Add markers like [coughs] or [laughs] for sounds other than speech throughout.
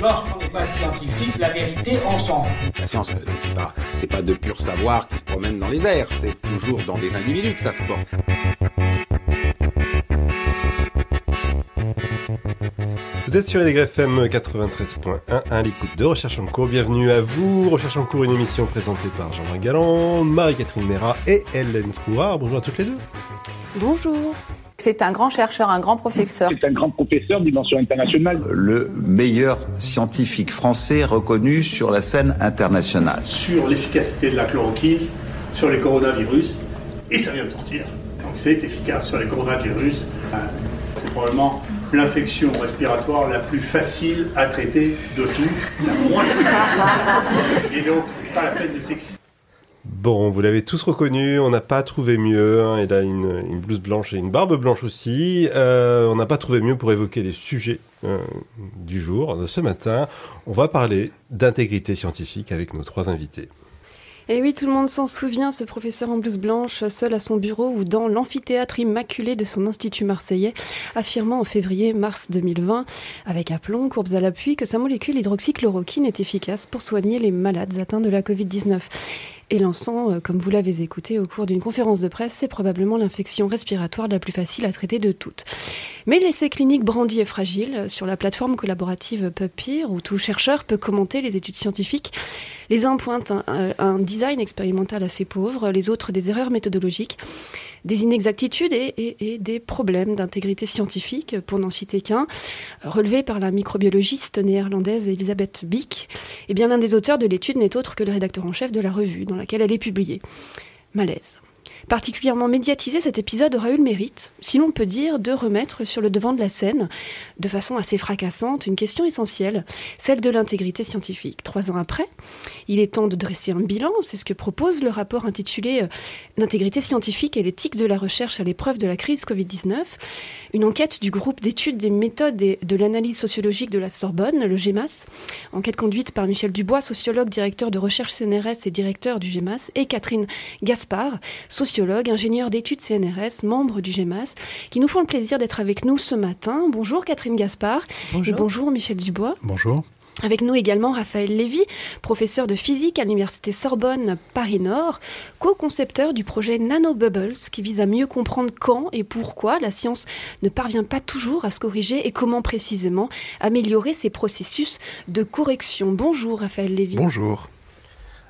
Lorsqu'on n'est pas scientifique, la vérité, on s'en fout. La science, euh, c'est pas, c'est pas de pur savoir qui se promène dans les airs, c'est toujours dans des individus que ça se porte. Vous êtes sur LGFM 93.1 à l'écoute de Recherche en cours. Bienvenue à vous. Recherche en cours, une émission présentée par Jean-Marc Galland, Marie-Catherine Mera et Hélène Frouard. Bonjour à toutes les deux. Bonjour. C'est un grand chercheur, un grand professeur. C'est un grand professeur dimension internationale. Le meilleur scientifique français reconnu sur la scène internationale. Sur l'efficacité de la chloroquine sur les coronavirus, et ça vient de sortir. Donc c'est efficace sur les coronavirus. C'est probablement l'infection respiratoire la plus facile à traiter de tout, la moins. Et donc, c'est pas la peine de s'exciter. Bon, vous l'avez tous reconnu, on n'a pas trouvé mieux. Hein, il a une, blouse blanche et une barbe blanche aussi. Euh, on n'a pas trouvé mieux pour évoquer les sujets euh, du jour. Ce matin, on va parler d'intégrité scientifique avec nos trois invités. Et oui, tout le monde s'en souvient, ce professeur en blouse blanche, seul à son bureau ou dans l'amphithéâtre immaculé de son institut marseillais, affirmant en février-mars 2020, avec aplomb, courbes à l'appui, que sa molécule hydroxychloroquine est efficace pour soigner les malades atteints de la Covid-19 et lançant, euh, comme vous l'avez écouté au cours d'une conférence de presse, c'est probablement l'infection respiratoire la plus facile à traiter de toutes. Mais l'essai clinique brandi est fragile sur la plateforme collaborative PubPeer où tout chercheur peut commenter les études scientifiques. Les uns pointent un design expérimental assez pauvre, les autres des erreurs méthodologiques des inexactitudes et, des problèmes d'intégrité scientifique, pour n'en citer qu'un, relevé par la microbiologiste néerlandaise Elisabeth Bick. Et bien l'un des auteurs de l'étude n'est autre que le rédacteur en chef de la revue dans laquelle elle est publiée. Malaise. Particulièrement médiatisé, cet épisode aura eu le mérite, si l'on peut dire, de remettre sur le devant de la scène, de façon assez fracassante, une question essentielle, celle de l'intégrité scientifique. Trois ans après, il est temps de dresser un bilan, c'est ce que propose le rapport intitulé euh, L'intégrité scientifique et l'éthique de la recherche à l'épreuve de la crise Covid-19, une enquête du groupe d'études des méthodes et de l'analyse sociologique de la Sorbonne, le GEMAS, enquête conduite par Michel Dubois, sociologue, directeur de recherche CNRS et directeur du GEMAS, et Catherine Gaspard, sociologue, ingénieure d'études CNRS, membre du GEMAS, qui nous font le plaisir d'être avec nous ce matin. Bonjour Catherine Gaspard. Bonjour. Et bonjour Michel Dubois. Bonjour. Avec nous également Raphaël Lévy, professeur de physique à l'Université Sorbonne Paris-Nord, co-concepteur du projet NanoBubbles qui vise à mieux comprendre quand et pourquoi la science ne parvient pas toujours à se corriger et comment précisément améliorer ses processus de correction. Bonjour Raphaël Lévy. Bonjour.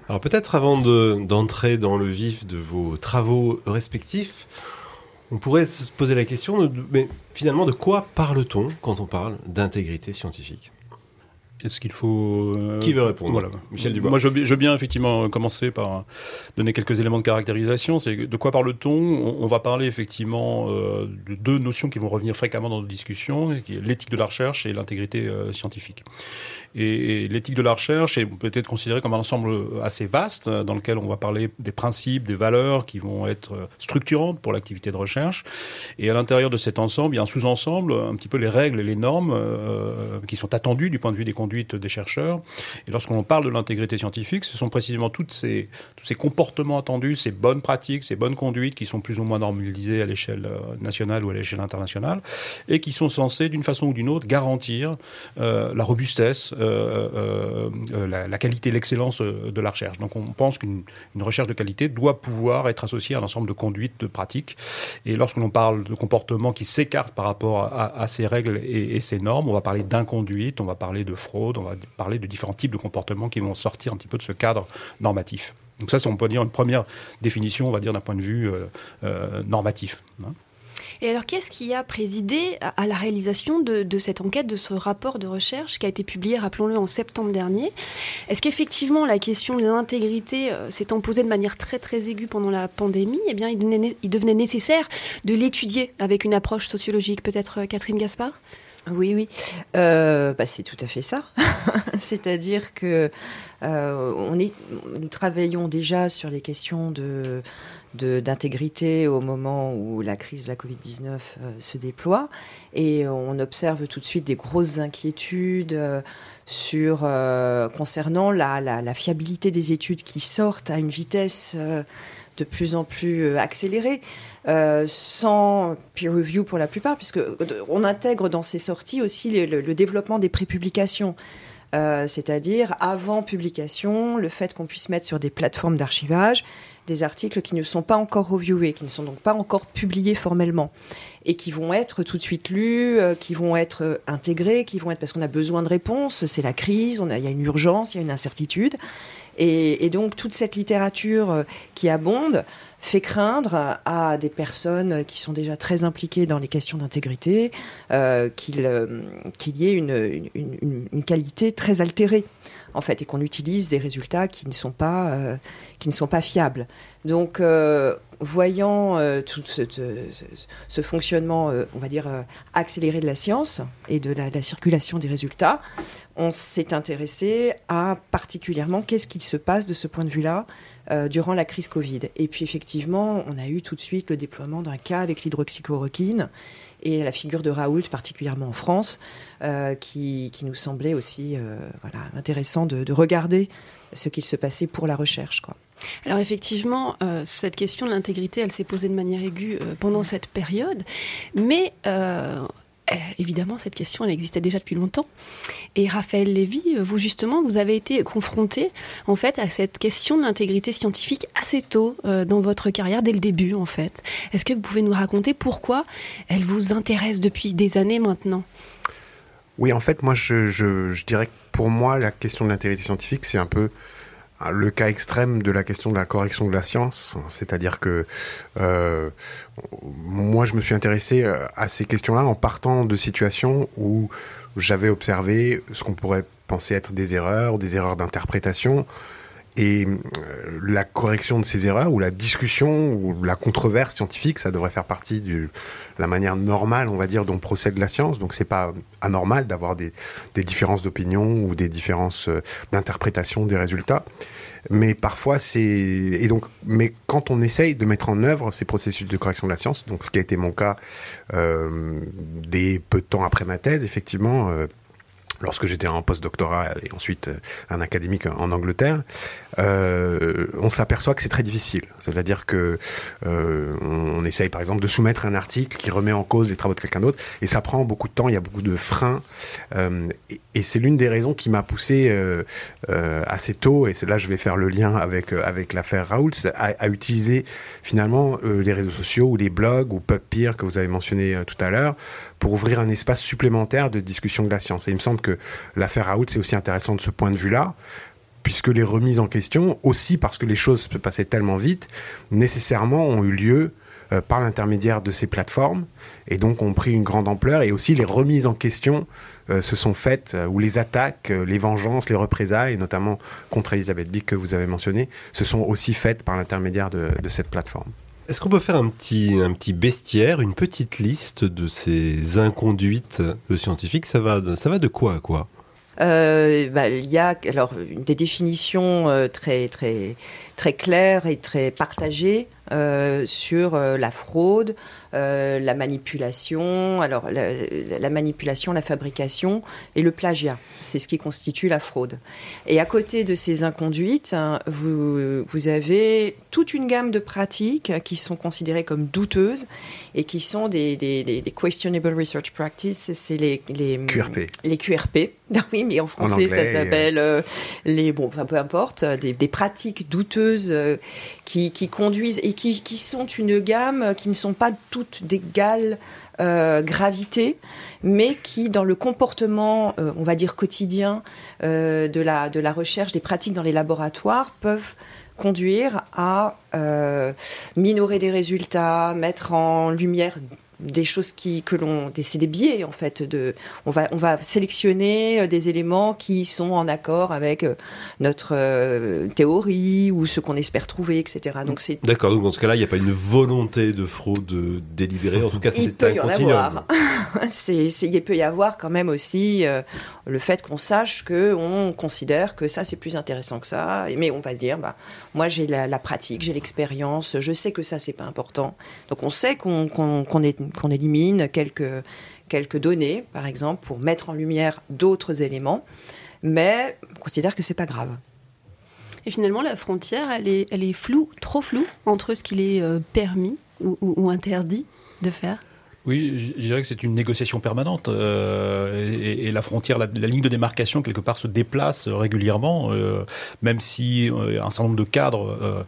Alors peut-être avant d'entrer dans le vif de vos travaux respectifs, on pourrait se poser la question, mais finalement de quoi parle-t-on quand on parle d'intégrité scientifique? Est-ce qu'il faut. Euh, Qui veut répondre? voilà. Michel Dubois. Moi, je, veux bien effectivement commencer par donner quelques éléments de caractérisation. C'est de quoi parle-t-on? On, va parler effectivement euh, de deux notions qui vont revenir fréquemment dans nos discussions, l'éthique de la recherche et l'intégrité euh, scientifique. Et, l'éthique de la recherche est peut-être considérée comme un ensemble assez vaste dans lequel on va parler des principes, des valeurs qui vont être structurantes pour l'activité de recherche. Et à l'intérieur de cet ensemble, il y a un sous-ensemble, un petit peu les règles et les normes qui sont attendues du point de vue des des chercheurs. Et lorsqu'on parle de l'intégrité scientifique, ce sont précisément toutes ces, tous ces comportements attendus, ces bonnes pratiques, ces bonnes conduites qui sont plus ou moins normalisées à l'échelle euh, nationale ou à l'échelle internationale et qui sont censées, d'une façon ou d'une autre, garantir euh, la robustesse, euh, la, qualité, l'excellence de la recherche. Donc on pense qu'une recherche de qualité doit pouvoir être associée à un ensemble de conduites, de pratiques. Et lorsque l'on parle de comportements qui s'écartent par rapport à, ces règles et, ces normes, on va parler d'inconduite, on va parler de fraude on va parler de différents types de comportements qui vont sortir un petit peu de ce cadre normatif. Donc ça, c'est on peut dire une première définition, on va dire d'un point de vue euh, euh, normatif. Hein. Et alors, qu'est-ce qui a présidé à la réalisation de, cette enquête, de ce rapport de recherche qui a été publié, rappelons-le, en septembre dernier? Est-ce qu'effectivement la question de l'intégrité euh, s'étant posée de manière très très aiguë pendant la pandémie, eh bien, il devenait, nécessaire de l'étudier avec une approche sociologique. Peut-être Catherine Gaspard? Oui, oui, euh, bah, c'est tout à fait ça. [laughs] C'est-à-dire que nous travaillons déjà sur les questions de d'intégrité au moment où la crise de la Covid-19 se déploie. Et on observe tout de suite des grosses inquiétudes sur, concernant la, la, fiabilité des études qui sortent à une vitesse de plus en plus accélérée. Euh, sans peer review pour la plupart, puisque euh, on intègre dans ces sorties aussi le, développement des prépublications. Euh, c'est-à-dire avant publication, le fait qu'on puisse mettre sur des plateformes d'archivage des articles qui ne sont pas encore reviewés, qui ne sont donc pas encore publiés formellement, et qui vont être tout de suite lus, qui vont être intégrés, qui vont être parce qu'on a besoin de réponses, c'est la crise, il y a une urgence, il y a une incertitude, et, donc toute cette littérature qui abonde fait craindre à des personnes qui sont déjà très impliquées dans les questions d'intégrité euh, qu'il euh, qu'il y ait une, qualité très altérée en fait et qu'on utilise des résultats qui ne sont pas euh, qui ne sont pas fiables. Donc euh, voyant euh, tout ce, fonctionnement, on va dire accéléré de la science et de la, de la circulation des résultats, on s'est intéressé à particulièrement qu'est-ce qu'il se passe de ce point de vue-là durant la crise Covid. Et puis effectivement, on a eu tout de suite le déploiement d'un cas avec l'hydroxychloroquine et la figure de Raoult, particulièrement en France, euh, qui, qui, nous semblait aussi euh, voilà, intéressant de, de, regarder ce qu'il se passait pour la recherche. Alors effectivement, euh, cette question de l'intégrité, elle s'est posée de manière aiguë pendant cette période, mais évidemment, cette question, elle existait déjà depuis longtemps. Et Raphaël Lévy, vous justement, vous avez été confronté en fait à cette question de l'intégrité scientifique assez tôt euh, dans votre carrière, dès le début en fait. Est-ce que vous pouvez nous raconter pourquoi elle vous intéresse depuis des années maintenant? Oui, en fait, moi, je, je, je, dirais que pour moi, la question de l'intégrité scientifique, c'est un peu le cas extrême de la question de la correction de la science, c'est-à-dire que euh, moi je me suis intéressé euh, à ces questions-là en partant de situations où j'avais observé ce qu'on pourrait penser être des erreurs, des erreurs d'interprétation, et euh, la correction de ces erreurs, ou la discussion, ou la controverse scientifique, ça devrait faire partie de la manière normale, on va dire, dont procède la science. Donc c'est pas anormal d'avoir des, différences d'opinion ou des différences euh, d'interprétation des résultats. Mais parfois c'est et donc mais quand on essaye de mettre en œuvre ces processus de correction de la science, donc ce qui a été mon cas euh, des peu de temps après ma thèse, effectivement. Euh, lorsque j'étais en post-doctorat et ensuite euh, un académique en Angleterre, euh, on s'aperçoit que c'est très difficile. C'est-à-dire que euh, on essaye par exemple de soumettre un article qui remet en cause les travaux de quelqu'un d'autre, et ça prend beaucoup de temps, il y a beaucoup de freins, euh, et, c'est l'une des raisons qui m'a poussé euh, assez tôt, et c'est là je vais faire le lien avec avec l'affaire Raoul, à, à, utiliser finalement les réseaux sociaux ou les blogs ou PubPeer que vous avez mentionné tout à l'heure pour ouvrir un espace supplémentaire de discussion de la science. Et il me semble que l'affaire Raoult, c'est aussi intéressant de ce point de vue-là, puisque les remises en question, aussi parce que les choses se passaient tellement vite, nécessairement ont eu lieu euh, par l'intermédiaire de ces plateformes, et donc ont pris une grande ampleur, et aussi les remises en question euh, se sont faites, euh, ou les attaques, les vengeances, les représailles, notamment contre Elisabeth Bick que vous avez mentionné, se sont aussi faites par l'intermédiaire de cette plateforme. Est-ce qu'on peut faire un petit, bestiaire, une petite liste de ces inconduites scientifiques? Ça va, de quoi à quoi? Euh, bah, il y a des définitions euh, très très claires et très partagées euh, sur euh, la fraude, euh, la manipulation, alors la, la, manipulation, la fabrication et le plagiat. C'est ce qui constitue la fraude. Et à côté de ces inconduites, hein, vous, vous avez toute une gamme de pratiques qui sont considérées comme douteuses et qui sont des, des, des, des questionable research practices. C'est les, les QRP. Les QRP. [laughs] oui, mais en français, en anglais, ça s'appelle les bon, enfin peu importe, des pratiques douteuses euh, qui, conduisent et qui, sont une gamme qui ne sont pas toutes d'égale euh, gravité, mais qui, dans le comportement, euh, on va dire quotidien de, la, de la recherche, des pratiques dans les laboratoires, peuvent conduire à minorer des résultats, mettre en lumière des choses qui que l'on c'est des biais en fait de on va on va sélectionner des éléments qui sont en accord avec notre théorie ou ce qu'on espère trouver etc donc c'est d'accord. Donc dans ce cas-là il n'y a pas une volonté de fraude délibérée. En tout cas c'est un continuum. [laughs] C'est il peut y avoir quand même aussi le fait qu'on sache que on considère que ça c'est plus intéressant que ça. Mais on va dire bah moi j'ai la, la, pratique j'ai l'expérience je sais que ça c'est pas important. Donc on sait qu'on qu'on est qu'on élimine quelques, quelques données, par exemple, pour mettre en lumière d'autres éléments, mais on considère que c'est pas grave. Et finalement, la frontière, elle est, elle est floue, trop floue, entre ce qu'il est euh, permis ou, ou interdit de faire? Oui, je dirais que c'est une négociation permanente euh, et, la frontière, la, ligne de démarcation quelque part se déplace régulièrement, euh, même si euh, un certain nombre de cadres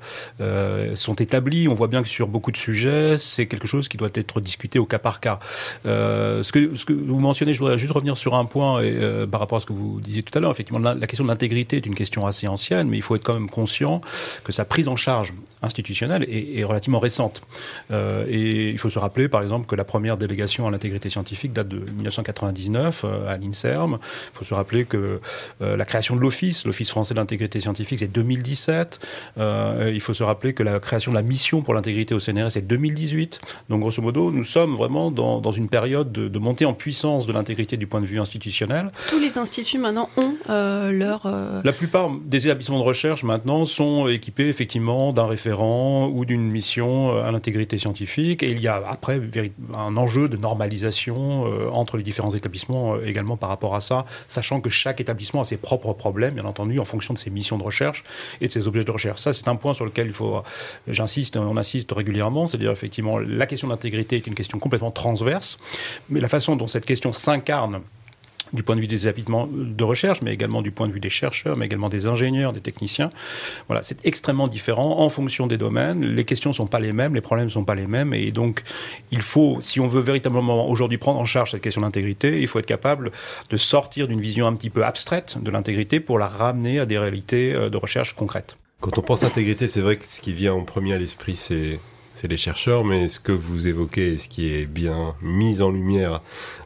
sont établis. On voit bien que sur beaucoup de sujets, c'est quelque chose qui doit être discuté au cas par cas. ce que, vous mentionnez, je voudrais juste revenir sur un point par rapport à ce que vous disiez tout à l'heure. Effectivement, la, la question de l'intégrité est une question assez ancienne, mais il faut être quand même conscient que sa prise en charge institutionnelle est, est relativement récente. et il faut se rappeler, par exemple, que la première première délégation à l'intégrité scientifique date de 1999 euh, à l'INSERM. Il faut se rappeler que euh, la création de l'Office, l'Office français de l'intégrité scientifique, c'est 2017. Euh, il faut se rappeler que la création de la mission pour l'intégrité au CNRS, c'est 2018. Donc, grosso modo, nous sommes vraiment dans, dans une période de, de, montée en puissance de l'intégrité du point de vue institutionnel. Tous les instituts maintenant ont euh, leur... Euh... La plupart des établissements de recherche maintenant sont équipés effectivement d'un référent ou d'une mission à l'intégrité scientifique. Et il y a après un un enjeu de normalisation euh, entre les différents établissements euh, également par rapport à ça, sachant que chaque établissement a ses propres problèmes, bien entendu, en fonction de ses missions de recherche et de ses objets de recherche. Ça, c'est un point sur lequel il faut, j'insiste, on insiste régulièrement, c'est-à-dire effectivement, la question d'intégrité est une question complètement transverse, mais la façon dont cette question s'incarne du point de vue des habitements de recherche, mais également du point de vue des chercheurs, mais également des ingénieurs, des techniciens. Voilà, c'est extrêmement différent en fonction des domaines. Les questions ne sont pas les mêmes, les problèmes ne sont pas les mêmes, et donc il faut, si on veut véritablement aujourd'hui prendre en charge cette question d'intégrité, il faut être capable de sortir d'une vision un petit peu abstraite de l'intégrité pour la ramener à des réalités euh, de recherche concrètes. Quand on pense intégrité, c'est vrai que ce qui vient en premier à l'esprit, c'est c'est les chercheurs, mais ce que vous évoquez, ce qui est bien mis en lumière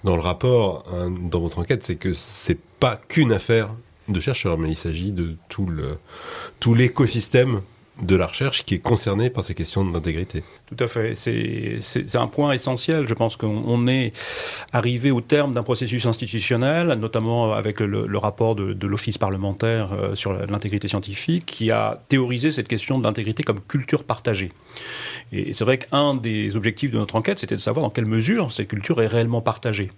dans le rapport, hein, dans votre enquête, c'est que c'est pas qu'une affaire de chercheurs, mais il s'agit de tout le tout l'écosystème de la recherche qui est concernée par ces questions d'intégrité. Tout à fait. C'est un point essentiel. Je pense qu'on est arrivé au terme d'un processus institutionnel, notamment avec le, rapport de, de l'Office parlementaire euh, sur l'intégrité scientifique, qui a théorisé cette question de l'intégrité comme culture partagée. Et c'est vrai qu'un des objectifs de notre enquête, c'était de savoir dans quelle mesure cette culture est réellement partagée.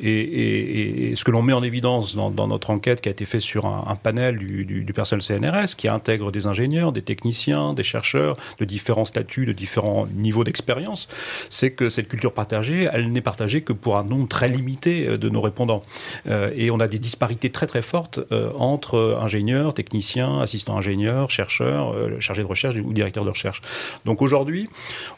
Et, ce que l'on met en évidence dans, notre enquête, qui a été fait sur un, panel du, personnel CNRS, qui intègre des ingénieurs, des techniciens, des chercheurs de différents statuts, de différents niveaux d'expérience, c'est que cette culture partagée, elle n'est partagée que pour un nombre très limité euh, de nos répondants. Euh, et on a des disparités très très fortes euh, entre ingénieurs, techniciens, assistants ingénieurs, chercheurs, chargés de recherche ou directeurs de recherche. Donc aujourd'hui,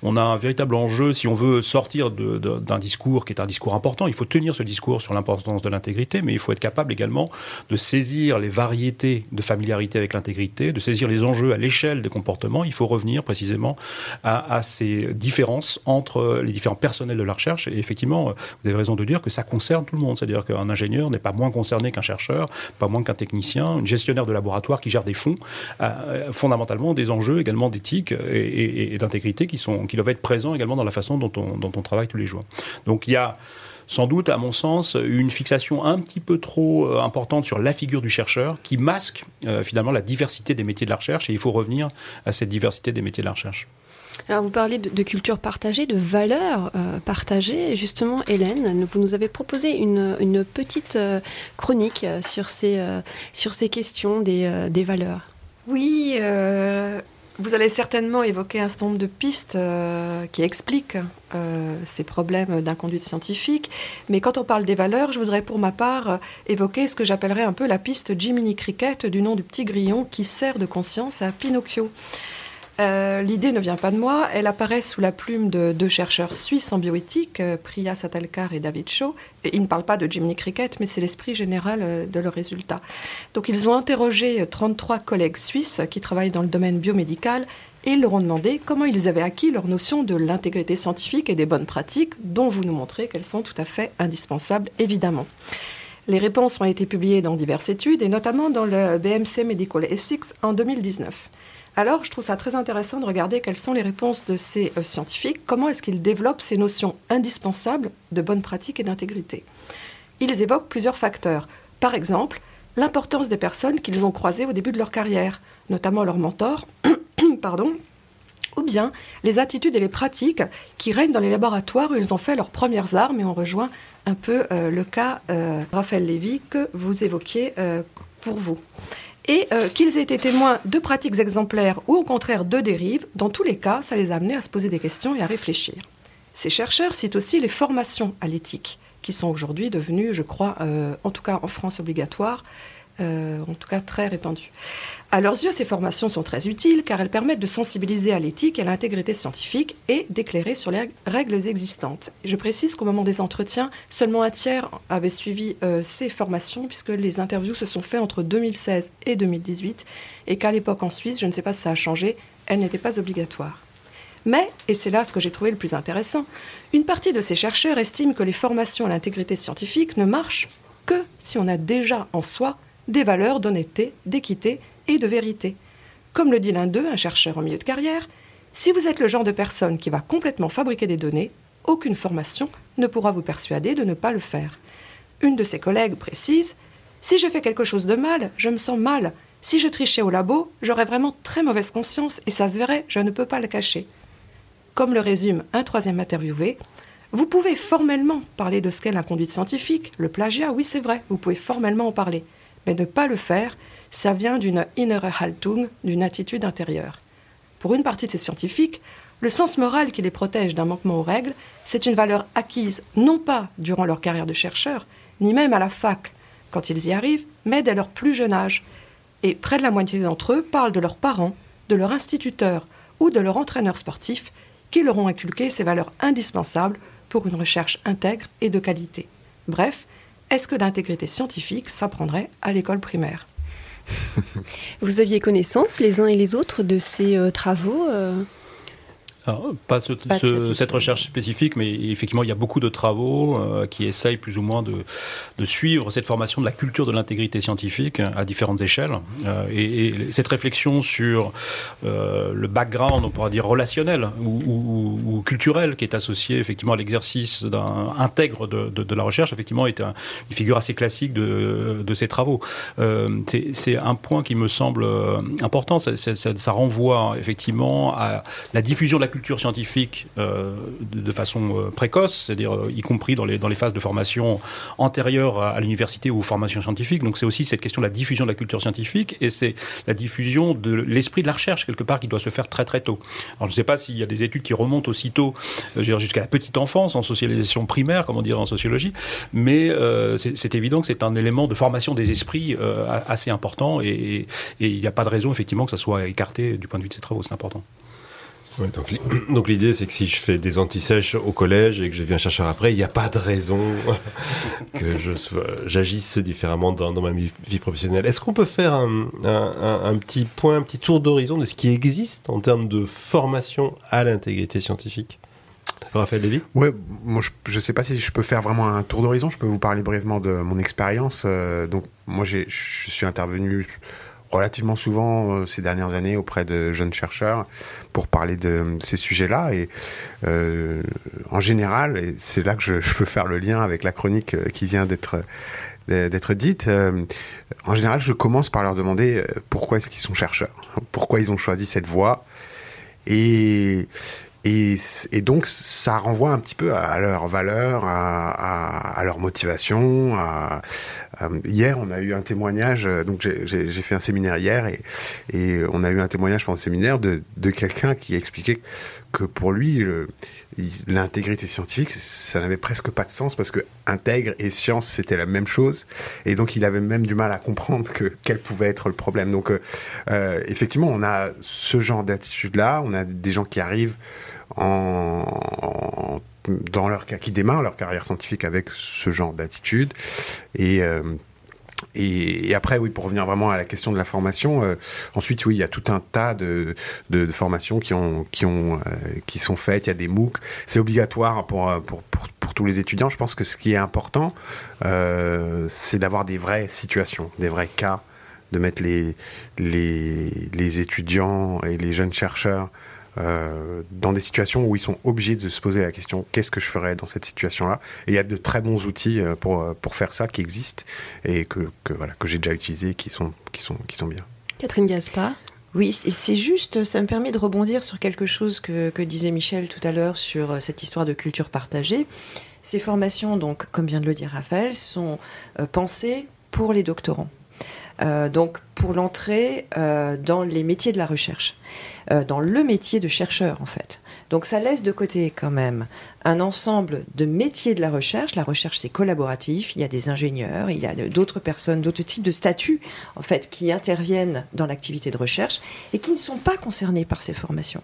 on a un véritable enjeu, si on veut sortir d'un discours qui est un discours important, il faut tenir ce discours sur l'importance de l'intégrité, mais il faut être capable également de saisir les variétés de familiarité avec l'intégrité, de saisir les enjeux à l'échelle des comportements. Il faut revenir précisément à, ces différences entre les différents personnels de la recherche. Et effectivement, vous avez raison de dire que ça concerne tout le monde. C'est-à-dire qu'un ingénieur n'est pas moins concerné qu'un chercheur, pas moins qu'un technicien, un gestionnaire de laboratoire qui gère des fonds, euh, fondamentalement des enjeux également d'éthique et d'intégrité qui, sont, qui doivent être présents également dans la façon dont on, dont on travaille tous les jours. Donc il y a sans doute, à mon sens, une fixation un petit peu trop euh, importante sur la figure du chercheur qui masque euh, finalement la diversité des métiers de la recherche et il faut revenir à cette diversité des métiers de la recherche. Alors vous parlez de, de culture partagée, de valeurs euh, partagées. Justement, Hélène, vous nous avez proposé une, une petite euh, chronique sur ces, euh, sur ces questions des, euh, des valeurs. Oui, euh, vous allez certainement évoquer un certain nombre de pistes euh, qui expliquent euh, ces problèmes d'inconduite scientifique, mais quand on parle des valeurs, je voudrais pour ma part euh, évoquer ce que j'appellerais un peu la piste Jiminy Cricket du nom du petit grillon qui sert de conscience à Pinocchio. Euh, L'idée ne vient pas de moi, elle apparaît sous la plume de deux chercheurs suisses en bioéthique, euh, Priya Satalkar et David Shaw. Et ils ne parlent pas de Jiminy Cricket, mais c'est l'esprit général euh, de leurs résultats. Donc ils ont interrogé 33 collègues suisses qui travaillent dans le domaine biomédical et leur ont demandé comment ils avaient acquis leur notion de l'intégrité scientifique et des bonnes pratiques, dont vous nous montrez qu'elles sont tout à fait indispensables, évidemment. Les réponses ont été publiées dans diverses études, et notamment dans le BMC Medical Ethics en 2019. Alors, je trouve ça très intéressant de regarder quelles sont les réponses de ces euh, scientifiques, comment est-ce qu'ils développent ces notions indispensables de bonne pratique et d'intégrité? Ils évoquent plusieurs facteurs. Par exemple, l'importance des personnes qu'ils ont croisées au début de leur carrière, notamment leurs mentors, [coughs] pardon, ou bien les attitudes et les pratiques qui règnent dans les laboratoires où ils ont fait leurs premières armes et on rejoint un peu euh, le cas euh, Raphaël Lévy que vous évoquiez pour vous. Et euh, qu'ils aient été témoins de pratiques exemplaires ou au contraire de dérives, dans tous les cas, ça les a amenés à se poser des questions et à réfléchir. Ces chercheurs citent aussi les formations à l'éthique, qui sont aujourd'hui devenues, je crois, euh, en tout cas en France obligatoires, euh, en tout cas très répandues. À leurs yeux, ces formations sont très utiles car elles permettent de sensibiliser à l'éthique et à l'intégrité scientifique et d'éclairer sur les règles existantes. Je précise qu'au moment des entretiens, seulement un tiers avait suivi euh, ces formations puisque les interviews se sont faites entre 2016 et 2018 et qu'à l'époque en Suisse, je ne sais pas si ça a changé, elles n'étaient pas obligatoires. Mais, et c'est là ce que j'ai trouvé le plus intéressant, une partie de ces chercheurs estiment que les formations à l'intégrité scientifique ne marchent que si on a déjà en soi des valeurs d'honnêteté, d'équité et de vérité. Comme le dit l'un d'eux, un chercheur en milieu de carrière, si vous êtes le genre de personne qui va complètement fabriquer des données, aucune formation ne pourra vous persuader de ne pas le faire. Une de ses collègues précise Si je fais quelque chose de mal, je me sens mal. Si je trichais au labo, j'aurais vraiment très mauvaise conscience et ça se verrait, je ne peux pas le cacher. Comme le résume un troisième interviewé, vous pouvez formellement parler de ce qu'est la conduite scientifique, le plagiat, oui c'est vrai, vous pouvez formellement en parler, mais ne pas le faire, ça vient d'une innere Haltung, d'une attitude intérieure. Pour une partie de ces scientifiques, le sens moral qui les protège d'un manquement aux règles, c'est une valeur acquise non pas durant leur carrière de chercheur, ni même à la fac, quand ils y arrivent, mais dès leur plus jeune âge. Et près de la moitié d'entre eux parlent de leurs parents, de leur instituteur ou de leur entraîneur sportif qui leur ont inculqué ces valeurs indispensables pour une recherche intègre et de qualité. Bref, est-ce que l'intégrité scientifique s'apprendrait à l'école primaire [laughs] Vous aviez connaissance les uns et les autres de ces euh, travaux euh? Alors, pas, ce- Pas ce- cette recherche spécifique, mais effectivement, il y a beaucoup de travaux euh, qui essayent plus ou moins de, de suivre cette formation de la culture de l'intégrité scientifique à différentes échelles. Euh, et, et cette réflexion sur euh, le background, on pourra dire relationnel ou, ou- ou culturel, qui est associé effectivement à l'exercice d'un intègre de, de- de la recherche, effectivement, est un- une figure assez classique de, de ces travaux. Euh, c'est c'est un point qui me semble euh, important. Ça, ça- ça- ça renvoie effectivement à la diffusion de la culture scientifique euh, de, façon euh, précoce, c'est-à-dire euh, y compris dans les, dans les phases de formation antérieures à, l'université ou aux formations scientifiques. Donc c'est aussi cette question de la diffusion de la culture scientifique et c'est la diffusion de l'esprit de la recherche quelque part qui doit se faire très très tôt. Alors je ne sais pas s'il y a des études qui remontent aussitôt jusqu'à la petite enfance en socialisation primaire, comme on dirait en sociologie, mais c'est évident que c'est un élément de formation des esprits assez important et- et il n'y a pas de raison effectivement que ça soit écarté du point de vue de ces travaux, c'est important. Donc li- [clears throat] donc l'idée, c'est que si je fais des antisèches au collège et que je deviens chercheur après, il n'y a pas de raison [laughs] que j'agisse différemment dans, ma vie, professionnelle. Est-ce qu'on peut faire un, petit point, un petit tour d'horizon de ce qui existe en termes de formation à l'intégrité scientifique? Raphaël Lévy? Ouais, moi je, je sais pas si je peux faire vraiment un tour d'horizon. Je peux vous parler brièvement de mon expérience. Euh, donc moi je suis intervenu relativement souvent euh, ces dernières années auprès de jeunes chercheurs pour parler de ces sujets-là et euh, en général, et c'est là que je, peux faire le lien avec la chronique euh, qui vient d'être d'être dite. en général, je commence par leur demander pourquoi est-ce qu'ils sont chercheurs, pourquoi ils ont choisi cette voie? Et et, donc, ça renvoie un petit peu à, leur valeur, à, leur motivation. Hier, on a eu un témoignage. euh, Donc, j'ai- fait un séminaire hier et, et on a eu un témoignage pendant le séminaire de, de quelqu'un qui expliquait que pour lui, l'intégrité scientifique, ça n'avait presque pas de sens parce que intègre et science, c'était la même chose. Et donc, il avait même du mal à comprendre que quel pouvait être le problème. Donc, euh, euh, effectivement, on a ce genre d'attitude-là. On a des gens qui arrivent en, dans leur qui démarrent leur carrière scientifique avec ce genre d'attitude. Et, euh, et, après, oui, pour revenir vraiment à la question de la formation, euh, ensuite, oui, il y a tout un tas de, de, de formations qui, ont, qui, ont, euh, qui sont faites. Il y a des MOOC. C'est obligatoire pour, pour, pour, pour, tous les étudiants. Je pense que ce qui est important, euh, c'est d'avoir des vraies situations, des vrais cas, de mettre les, les, les étudiants et les jeunes chercheurs euh, dans des situations où ils sont obligés de se poser la question qu'est-ce que je ferais dans cette situation-là? Et il y a de très bons outils euh, pour, euh, pour faire ça qui existent et que, que voilà, que j'ai déjà utilisés qui sont, qui, sont, qui sont bien. Catherine Gaspard? Oui, c'est juste, ça me permet de rebondir sur quelque chose que, que disait Michel tout à l'heure sur cette histoire de culture partagée. Ces formations, donc, comme vient de le dire Raphaël, sont pensées pour les doctorants. Euh, donc pour l'entrée euh, dans les métiers de la recherche, euh, dans le métier de chercheur en fait. Donc ça laisse de côté quand même un ensemble de métiers de la recherche. La recherche c'est collaboratif, il y a des ingénieurs, il y a d'autres personnes, d'autres types de statuts en fait qui interviennent dans l'activité de recherche et qui ne sont pas concernés par ces formations.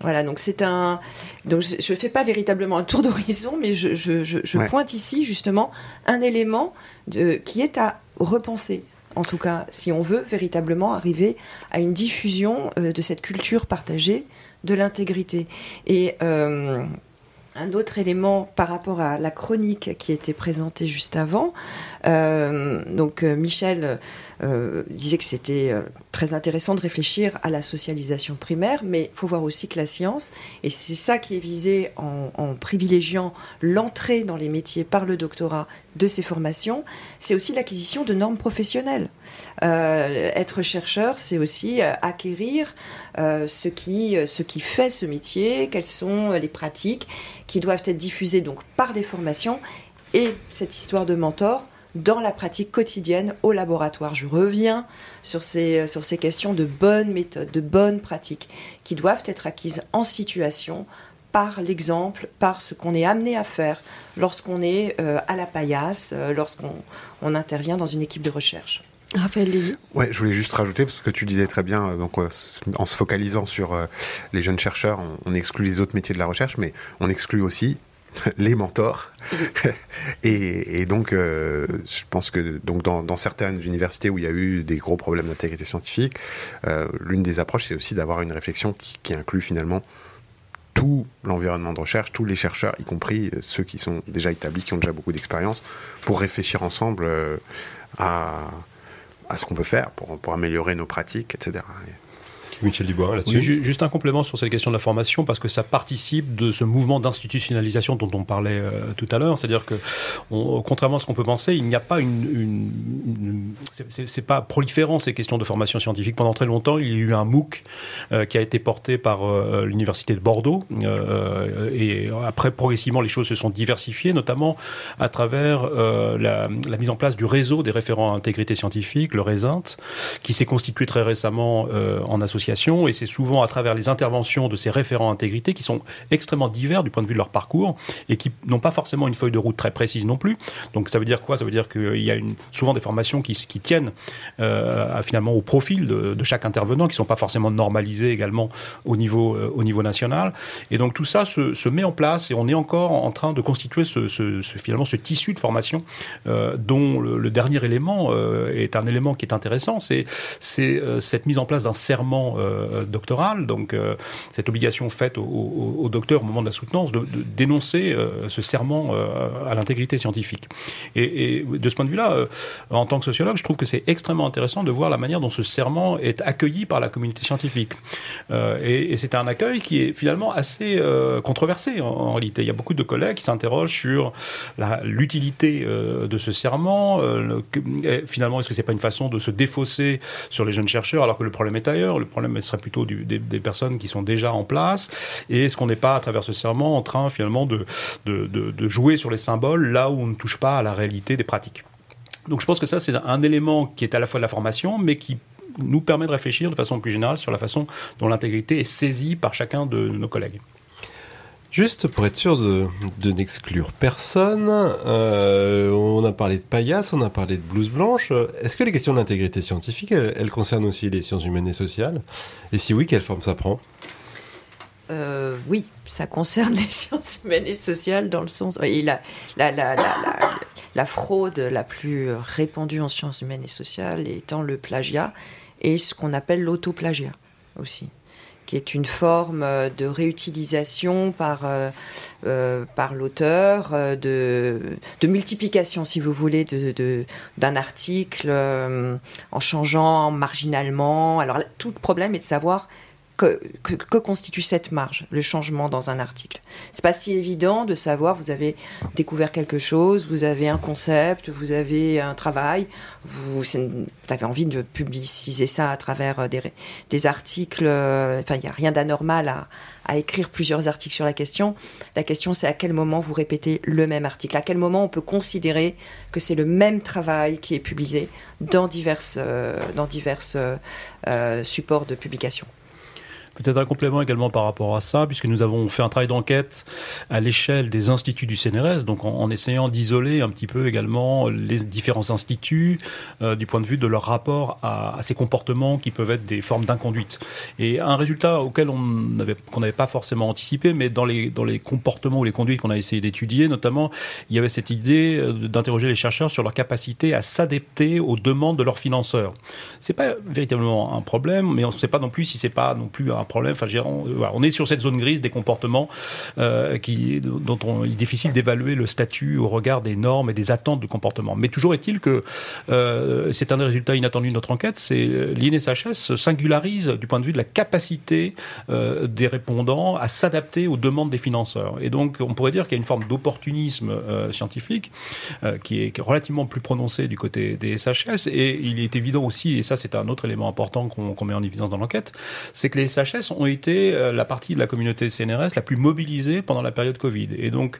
Voilà, donc c'est un. Donc je ne fais pas véritablement un tour [laughs] d'horizon, mais je, je, je, je ouais. pointe ici justement un élément de, qui est à repenser en tout cas, si on veut véritablement arriver à une diffusion euh, de cette culture partagée de l'intégrité. Et euh, un autre élément par rapport à la chronique qui était présentée juste avant, euh, donc Michel disait que c'était euh, très intéressant de réfléchir à la socialisation primaire, mais il faut voir aussi que la science, et c'est ça qui est visé en, privilégiant l'entrée dans les métiers par le doctorat de ces formations, c'est aussi l'acquisition de normes professionnelles. Euh, être chercheur, c'est aussi euh, acquérir euh, ce, qui, ce qui fait ce métier, quelles sont les pratiques qui doivent être diffusées donc par des formations et cette histoire de mentor dans la pratique quotidienne au laboratoire. Je reviens sur ces, sur ces questions de bonnes méthodes, de bonnes pratiques qui doivent être acquises en situation par l'exemple, par ce qu'on est amené à faire lorsqu'on est euh, à la paillasse, euh, lorsqu'on on intervient dans une équipe de recherche. Raphaël Lévy. Ouais, je voulais juste rajouter parce que tu disais très bien, euh, donc en se focalisant sur les jeunes chercheurs, on, on exclut les autres métiers de la recherche, mais on exclut aussi [laughs] les mentors. Et, et, donc, euh, je pense que donc dans, dans, certaines universités où il y a eu des gros problèmes d'intégrité scientifique, euh, l'une des approches, c'est aussi d'avoir une réflexion qui, qui, inclut finalement tout l'environnement de recherche, tous les chercheurs, y compris ceux qui sont déjà établis, qui ont déjà beaucoup d'expérience, pour réfléchir ensemble euh, à, à ce qu'on peut faire pour, pour améliorer nos pratiques, etc. Michel Dubois là-dessus. Oui, juste un complément sur cette question de la formation parce que ça participe de ce mouvement d'institutionnalisation dont on parlait euh, tout à l'heure. C'est-à-dire que, on, contrairement à ce qu'on peut penser, il n'y a pas une, une, une c'est pas proliférant ces questions de formation scientifique. Pendant très longtemps, il y a eu un MOOC euh, qui a été porté par euh, l'université de Bordeaux et après progressivement les choses se sont diversifiées, notamment à travers la, la, mise en place du réseau des référents à intégrité scientifique, le RESINT, qui s'est constitué très récemment en association et c'est souvent à travers les interventions de ces référents intégrité qui sont extrêmement divers du point de vue de leur parcours et qui n'ont pas forcément une feuille de route très précise non plus. Donc ça veut dire quoi? Ça veut dire qu'il y a souvent des formations qui, tiennent euh, finalement au profil de, chaque intervenant, qui sont pas forcément normalisées également au niveau, euh, national. Et donc tout ça se, met en place et on est encore en train de constituer finalement ce tissu de formation euh, dont le, dernier élément euh, est un élément qui est intéressant, c'est euh, cette mise en place d'un serment euh, doctoral, donc euh, cette obligation faite au, au, au, docteur au moment de la soutenance de, dénoncer euh, ce serment à l'intégrité scientifique. Et, de ce point de vue-là, en tant que sociologue, je trouve que c'est extrêmement intéressant de voir la manière dont ce serment est accueilli par la communauté scientifique. Et, c'est un accueil qui est finalement assez controversé en, réalité. Il y a beaucoup de collègues qui s'interrogent sur l'utilité de ce serment. Le, finalement, est-ce que c'est pas une façon de se défausser sur les jeunes chercheurs alors que le problème est ailleurs serait plutôt des, des, personnes qui sont déjà en place. Et est-ce qu'on n'est pas, à travers ce serment, en train finalement de, de, de jouer sur les symboles là où on ne touche pas à la réalité des pratiques? Donc je pense que ça, c'est un élément qui est à la fois de la formation, mais qui nous permet de réfléchir de façon plus générale sur la façon dont l'intégrité est saisie par chacun de nos collègues. Juste pour être sûr de, n'exclure personne, euh, on a parlé de paillasse, on a parlé de blouse blanche. Est-ce que les questions de l'intégrité scientifique, elles, elles, concernent aussi les sciences humaines et sociales? Et si oui, quelle forme ça prend? Euh, oui, ça concerne [laughs] les sciences humaines et sociales dans le sens. Et la, la, la, la la fraude la plus répandue en sciences humaines et sociales étant le plagiat et ce qu'on appelle l'autoplagiat aussi qui est une forme euh, de réutilisation par, euh, euh, par l'auteur, de, de, multiplication, si vous voulez, d'un de, d'un article en changeant marginalement. Alors, tout le problème est de savoir que, constitue cette marge, le changement dans un article. C'est pas si évident de savoir, vous avez découvert quelque chose, vous avez un concept, vous avez un travail, vous, avez envie de publiciser ça à travers euh, des, articles, euh, enfin il n'y a rien d'anormal à, écrire plusieurs articles sur la question. La question, c'est à quel moment vous répétez le même article, à quel moment on peut considérer que c'est le même travail qui est publié dans divers, euh, dans supports de publication? Peut-être un complément également par rapport à ça, puisque nous avons fait un travail d'enquête à l'échelle des instituts du CNRS, donc en, essayant d'isoler un petit peu également les différents instituts euh, du point de vue de leur rapport à, ces comportements qui peuvent être des formes d'inconduite. Et un résultat auquel on n'avait qu'on pas forcément anticipé, mais dans les dans les comportements ou les conduites qu'on a essayé d'étudier, notamment, il y avait cette idée euh, d'interroger les chercheurs sur leur capacité à s'adapter aux demandes de leurs financeurs. C'est pas véritablement un problème, mais on ne sait pas non plus si c'est pas non plus un problème. Enfin, on, est sur cette zone grise des comportements euh, qui, dont on, il est difficile d'évaluer le statut au regard des normes et des attentes de comportement. Mais toujours est-il que euh, c'est un des résultats inattendus de notre enquête, c'est euh, l'INSHS singularise du point de vue de la capacité des répondants à s'adapter aux demandes des financeurs. Et donc, on pourrait dire qu'il y a une forme d'opportunisme scientifique qui est relativement plus prononcée du côté des SHS. Et il est évident aussi, et ça c'est un autre élément important qu'on met en évidence dans l'enquête, c'est que les SHS ont été euh, la partie de la communauté CNRS la plus mobilisée pendant la période Covid. Et donc,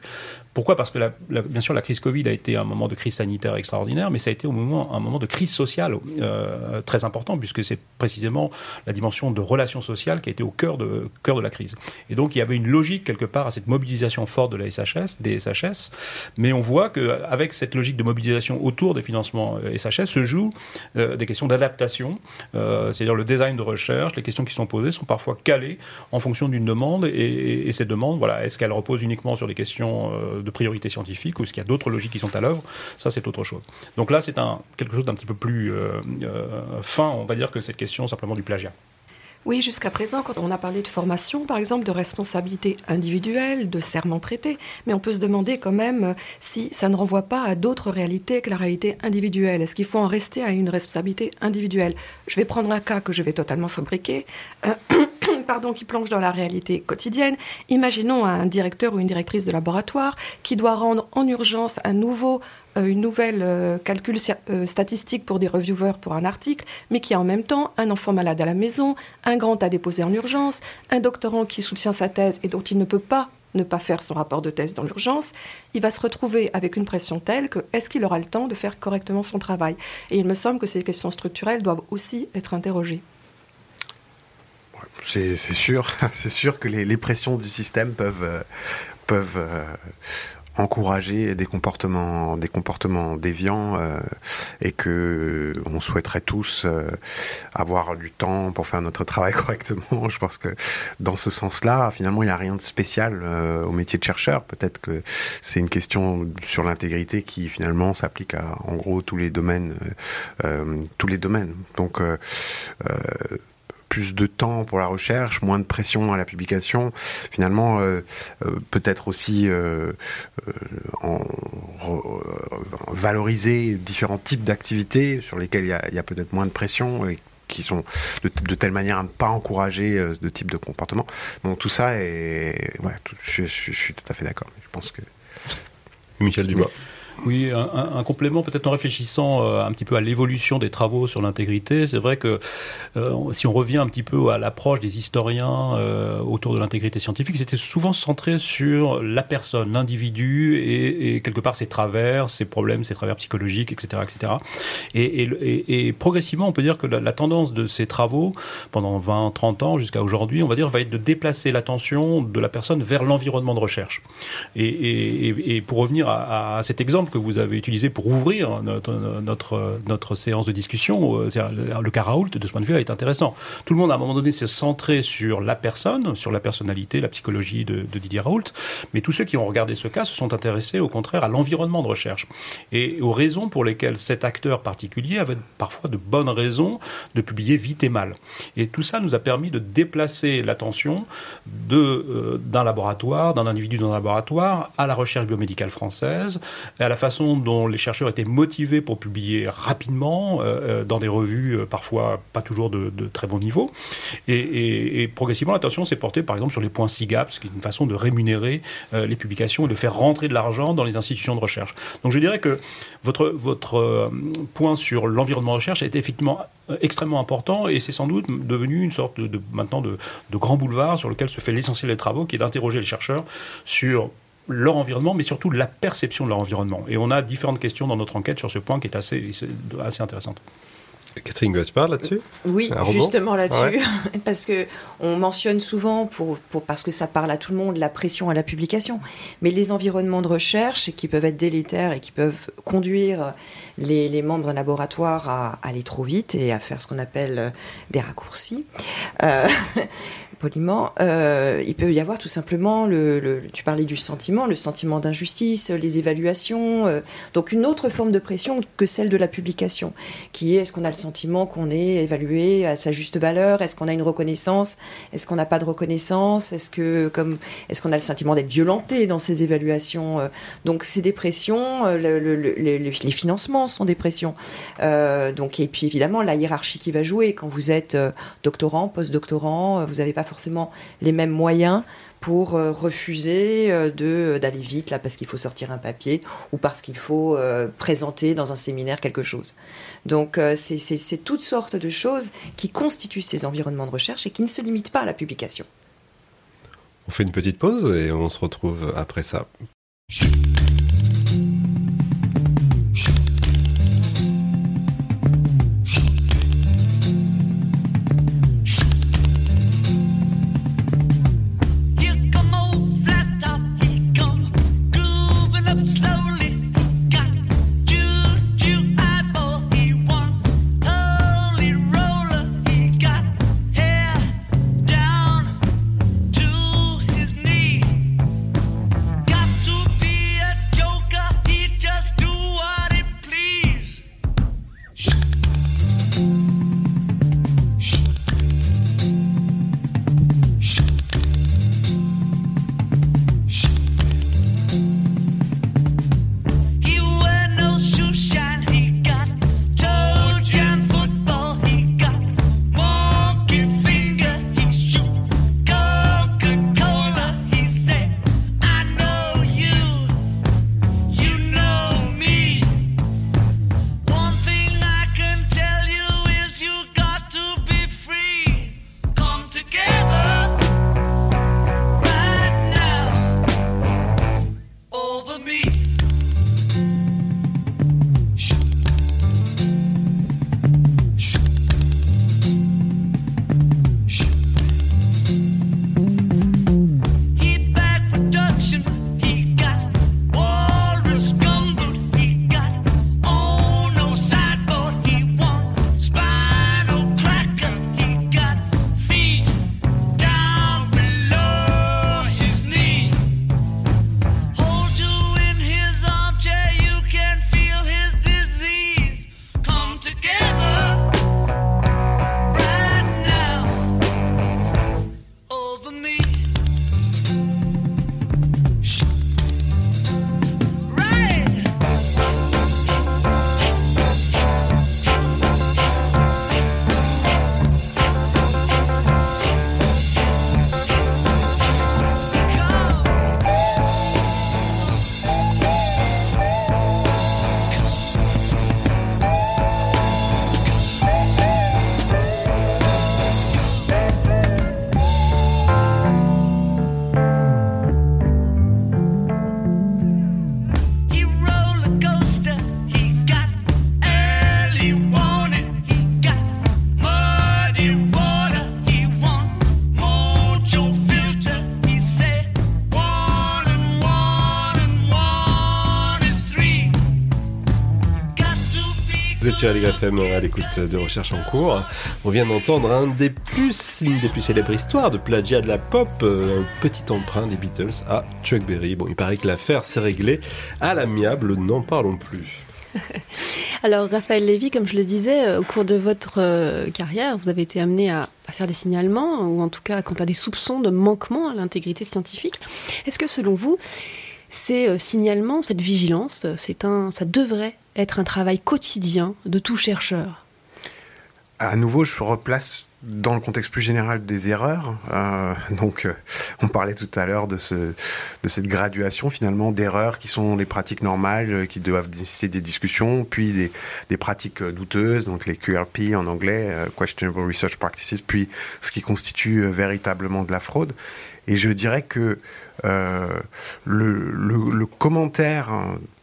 pourquoi? Parce que bien sûr la crise Covid a été un moment de crise sanitaire extraordinaire, mais ça a été au moment, un moment de crise sociale euh, très important, puisque c'est précisément la dimension de relations sociales qui a été au cœur de, cœur de la crise. Et donc il y avait une logique quelque part à cette mobilisation forte de la SHS, des SHS, mais on voit qu'avec cette logique de mobilisation autour des financements euh, SHS se jouent euh, des questions d'adaptation, c'est-à-dire le design de recherche, les questions qui sont posées sont parfois calées en fonction d'une demande, et, et, ces demandes, voilà, est-ce qu'elles reposent uniquement sur des questions de priorité scientifique ou est-ce qu'il y a d'autres logiques qui sont à l'œuvre Ça, c'est autre chose. Donc là, c'est un, quelque chose d'un petit peu plus euh, euh, fin, on va dire, que cette question simplement du plagiat. Oui, jusqu'à présent, quand on a parlé de formation, par exemple, de responsabilité individuelle, de serment prêté, mais on peut se demander quand même si ça ne renvoie pas à d'autres réalités que la réalité individuelle. Est-ce qu'il faut en rester à une responsabilité individuelle? Je vais prendre un cas que je vais totalement fabriquer. [clears throat] pardon, qui plonge dans la réalité quotidienne. Imaginons un directeur ou une directrice de laboratoire qui doit rendre en urgence un nouveau euh, une nouvelle euh, calcul euh, statistique pour des reviewers pour un article, mais qui a en même temps un enfant malade à la maison, un grand à déposer en urgence, un doctorant qui soutient sa thèse et dont il ne peut pas ne pas faire son rapport de thèse dans l'urgence, il va se retrouver avec une pression telle que est-ce qu'il aura le temps de faire correctement son travail? Et il me semble que ces questions structurelles doivent aussi être interrogées. C'est sûr, [laughs] c'est sûr que les, pressions du système peuvent, euh, peuvent euh, encourager des comportements, déviants euh, et que souhaiterait tous avoir du temps pour faire notre travail [laughs] correctement. Je pense que dans ce sens-là, finalement, il n'y a rien de spécial au métier de chercheur. Peut-être que c'est une question sur l'intégrité qui finalement s'applique à, en gros, tous les domaines, plus de temps pour la recherche, moins de pression à la publication, finalement euh, euh, peut-être aussi euh, valoriser différents types d'activités sur lesquelles il y a, peut-être moins de pression et qui sont de, telle manière à ne pas encourager de type de comportement. Donc tout ça ouais, je, je, suis tout à fait d'accord. Je pense que Michel Dubois. Oui, un, complément peut-être en réfléchissant euh, un petit peu à l'évolution des travaux sur l'intégrité. C'est vrai que euh, si on revient un petit peu à l'approche des historiens euh, autour de l'intégrité scientifique, c'était souvent centré sur la personne, l'individu et, quelque part ses travers, ses problèmes, ses travers psychologiques, etc., etc. Et, progressivement, on peut dire que la, tendance de ces travaux pendant 20, 30 ans jusqu'à aujourd'hui, on va dire, va être de déplacer l'attention de la personne vers l'environnement de recherche. Et, pour revenir à cet exemple que vous avez utilisé pour ouvrir notre, notre, séance de discussion, euh, le, cas Raoult, de ce point de vue-là, est intéressant. Tout le monde, à un moment donné, s'est centré sur la personne, sur la personnalité, la psychologie de, Didier Raoult, mais tous ceux qui ont regardé ce cas se sont intéressés, au contraire, à l'environnement de recherche et aux raisons pour lesquelles cet acteur particulier avait parfois de bonnes raisons de publier vite et mal. Et tout ça nous a permis de déplacer l'attention euh, d'un laboratoire, d'un individu dans un laboratoire, à la recherche biomédicale française, à la façon dont les chercheurs étaient motivés pour publier rapidement euh, euh, dans des revues parfois pas toujours de, très bon niveau. Et, progressivement, l'attention s'est portée par exemple sur les points SIGAP, ce qui est une façon de rémunérer les publications et de faire rentrer de l'argent dans les institutions de recherche. Donc je dirais que votre, votre point sur l'environnement de recherche est effectivement extrêmement important et c'est sans doute devenu une sorte de, maintenant de, de, grand boulevard sur lequel se fait l'essentiel des travaux, qui est d'interroger les chercheurs sur leur environnement, mais surtout la perception de leur environnement. Et on a différentes questions dans notre enquête sur ce point qui est assez, assez intéressante. Catherine Gaspard là-dessus? Oui, justement là-dessus, [laughs] parce que on mentionne souvent, pour, pour, parce que ça parle à tout le monde, la pression à la publication, mais les environnements de recherche qui peuvent être délétères et qui peuvent conduire les, les membres d'un laboratoire à, aller trop vite et à faire ce qu'on appelle des raccourcis. Euh, poliment, euh, il peut y avoir tout simplement, le, tu parlais du sentiment, le sentiment d'injustice, les évaluations, euh, donc une autre forme de pression que celle de la publication, qui est est-ce qu'on a le sentiment qu'on est évalué à sa juste valeur, est-ce qu'on a une reconnaissance, est-ce qu'on n'a pas de reconnaissance, est-ce que est-ce qu'on a le sentiment d'être violenté dans ces évaluations, euh? donc c'est des pressions, les, financements sont des pressions, donc et puis évidemment la hiérarchie qui va jouer. Quand vous êtes doctorant, post-doctorant, vous n'avez pas forcément les mêmes moyens pour euh, refuser euh, de d'aller vite là parce qu'il faut sortir un papier ou parce qu'il faut euh, présenter dans un séminaire quelque chose. Donc c'est toutes sortes de choses qui constituent ces environnements de recherche et qui ne se limitent pas à la publication. On fait une petite pause et on se retrouve après ça. Sur à l'écoute de Recherche en cours. On vient d'entendre un des plus, une des plus célèbres histoires de plagiat de la pop, euh, un petit emprunt des Beatles à Chuck Berry. Bon, il paraît que l'affaire s'est réglée à l'amiable, n'en parlons plus. [laughs] Alors, Raphaël Lévy, comme je le disais, euh, au cours de votre euh, carrière, vous avez été amené à, faire des signalements, ou en tout cas quand à des soupçons de manquement à l'intégrité scientifique. Est-ce que selon vous, ces signalements, cette vigilance, c'est un, ça devrait être un travail quotidien de tout chercheur À nouveau, je replace dans le contexte plus général des erreurs, euh, donc euh, on parlait tout à l'heure de, ce, de cette graduation finalement d'erreurs qui sont les pratiques normales, euh, qui doivent nécessiter des discussions, puis des, pratiques douteuses, donc les QRP en anglais, Questionable Research Practices, puis ce qui constitue véritablement de la fraude. Et je dirais que le, commentaire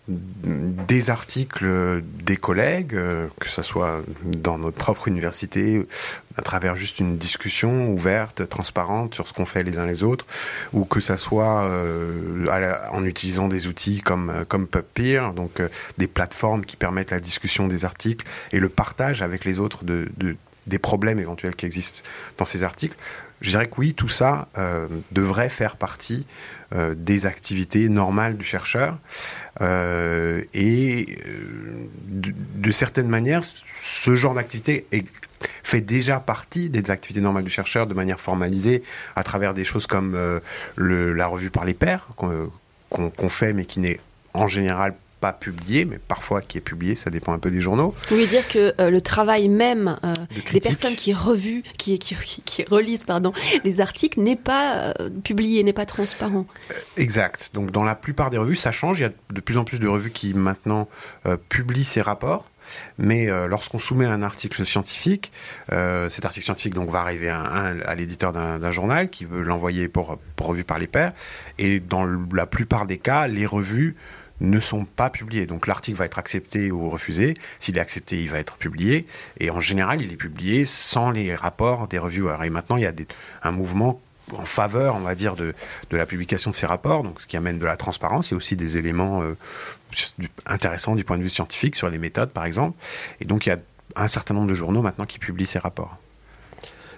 des articles des collègues, que ce soit dans notre propre université, à travers juste une discussion ouverte, transparente sur ce qu'on fait les uns les autres, ou que ça soit euh, en utilisant des outils comme comme PubPeer, donc euh, des plateformes qui permettent la discussion des articles et le partage avec les autres de, de des problèmes éventuels qui existent dans ces articles. Je dirais que oui, tout ça euh, devrait faire partie euh, des activités normales du chercheur. Euh, et de, de certaines manières, ce genre d'activité fait déjà partie des activités normales du chercheur de manière formalisée à travers des choses comme euh, le, la revue par les pairs qu'on qu qu fait mais qui n'est en général pas publié, mais parfois qui est publié, ça dépend un peu des journaux. Vous voulez dire que euh, le travail même euh, des personnes qui, revue, qui, qui, qui, relisent pardon, les articles n'est pas euh, publié, n'est pas transparent. Exact. Donc dans la plupart des revues, ça change. Il y a de plus en plus de revues qui maintenant publient ces rapports. Mais euh, lorsqu'on soumet un article scientifique, euh, cet article scientifique donc va arriver à, à, à l'éditeur d'un journal qui veut l'envoyer pour, pour revue par les pairs. Et dans la plupart des cas, les revues ne sont pas publiés. Donc l'article va être accepté ou refusé. S'il est accepté, il va être publié. Et en général, il est publié sans les rapports des reviewers. Et maintenant, il y a un mouvement en faveur, on va dire, de, de la publication de ces rapports, donc ce qui amène de la transparence et aussi des éléments euh, intéressants du point de vue scientifique sur les méthodes, par exemple. Et donc il y a un certain nombre de journaux maintenant qui publient ces rapports.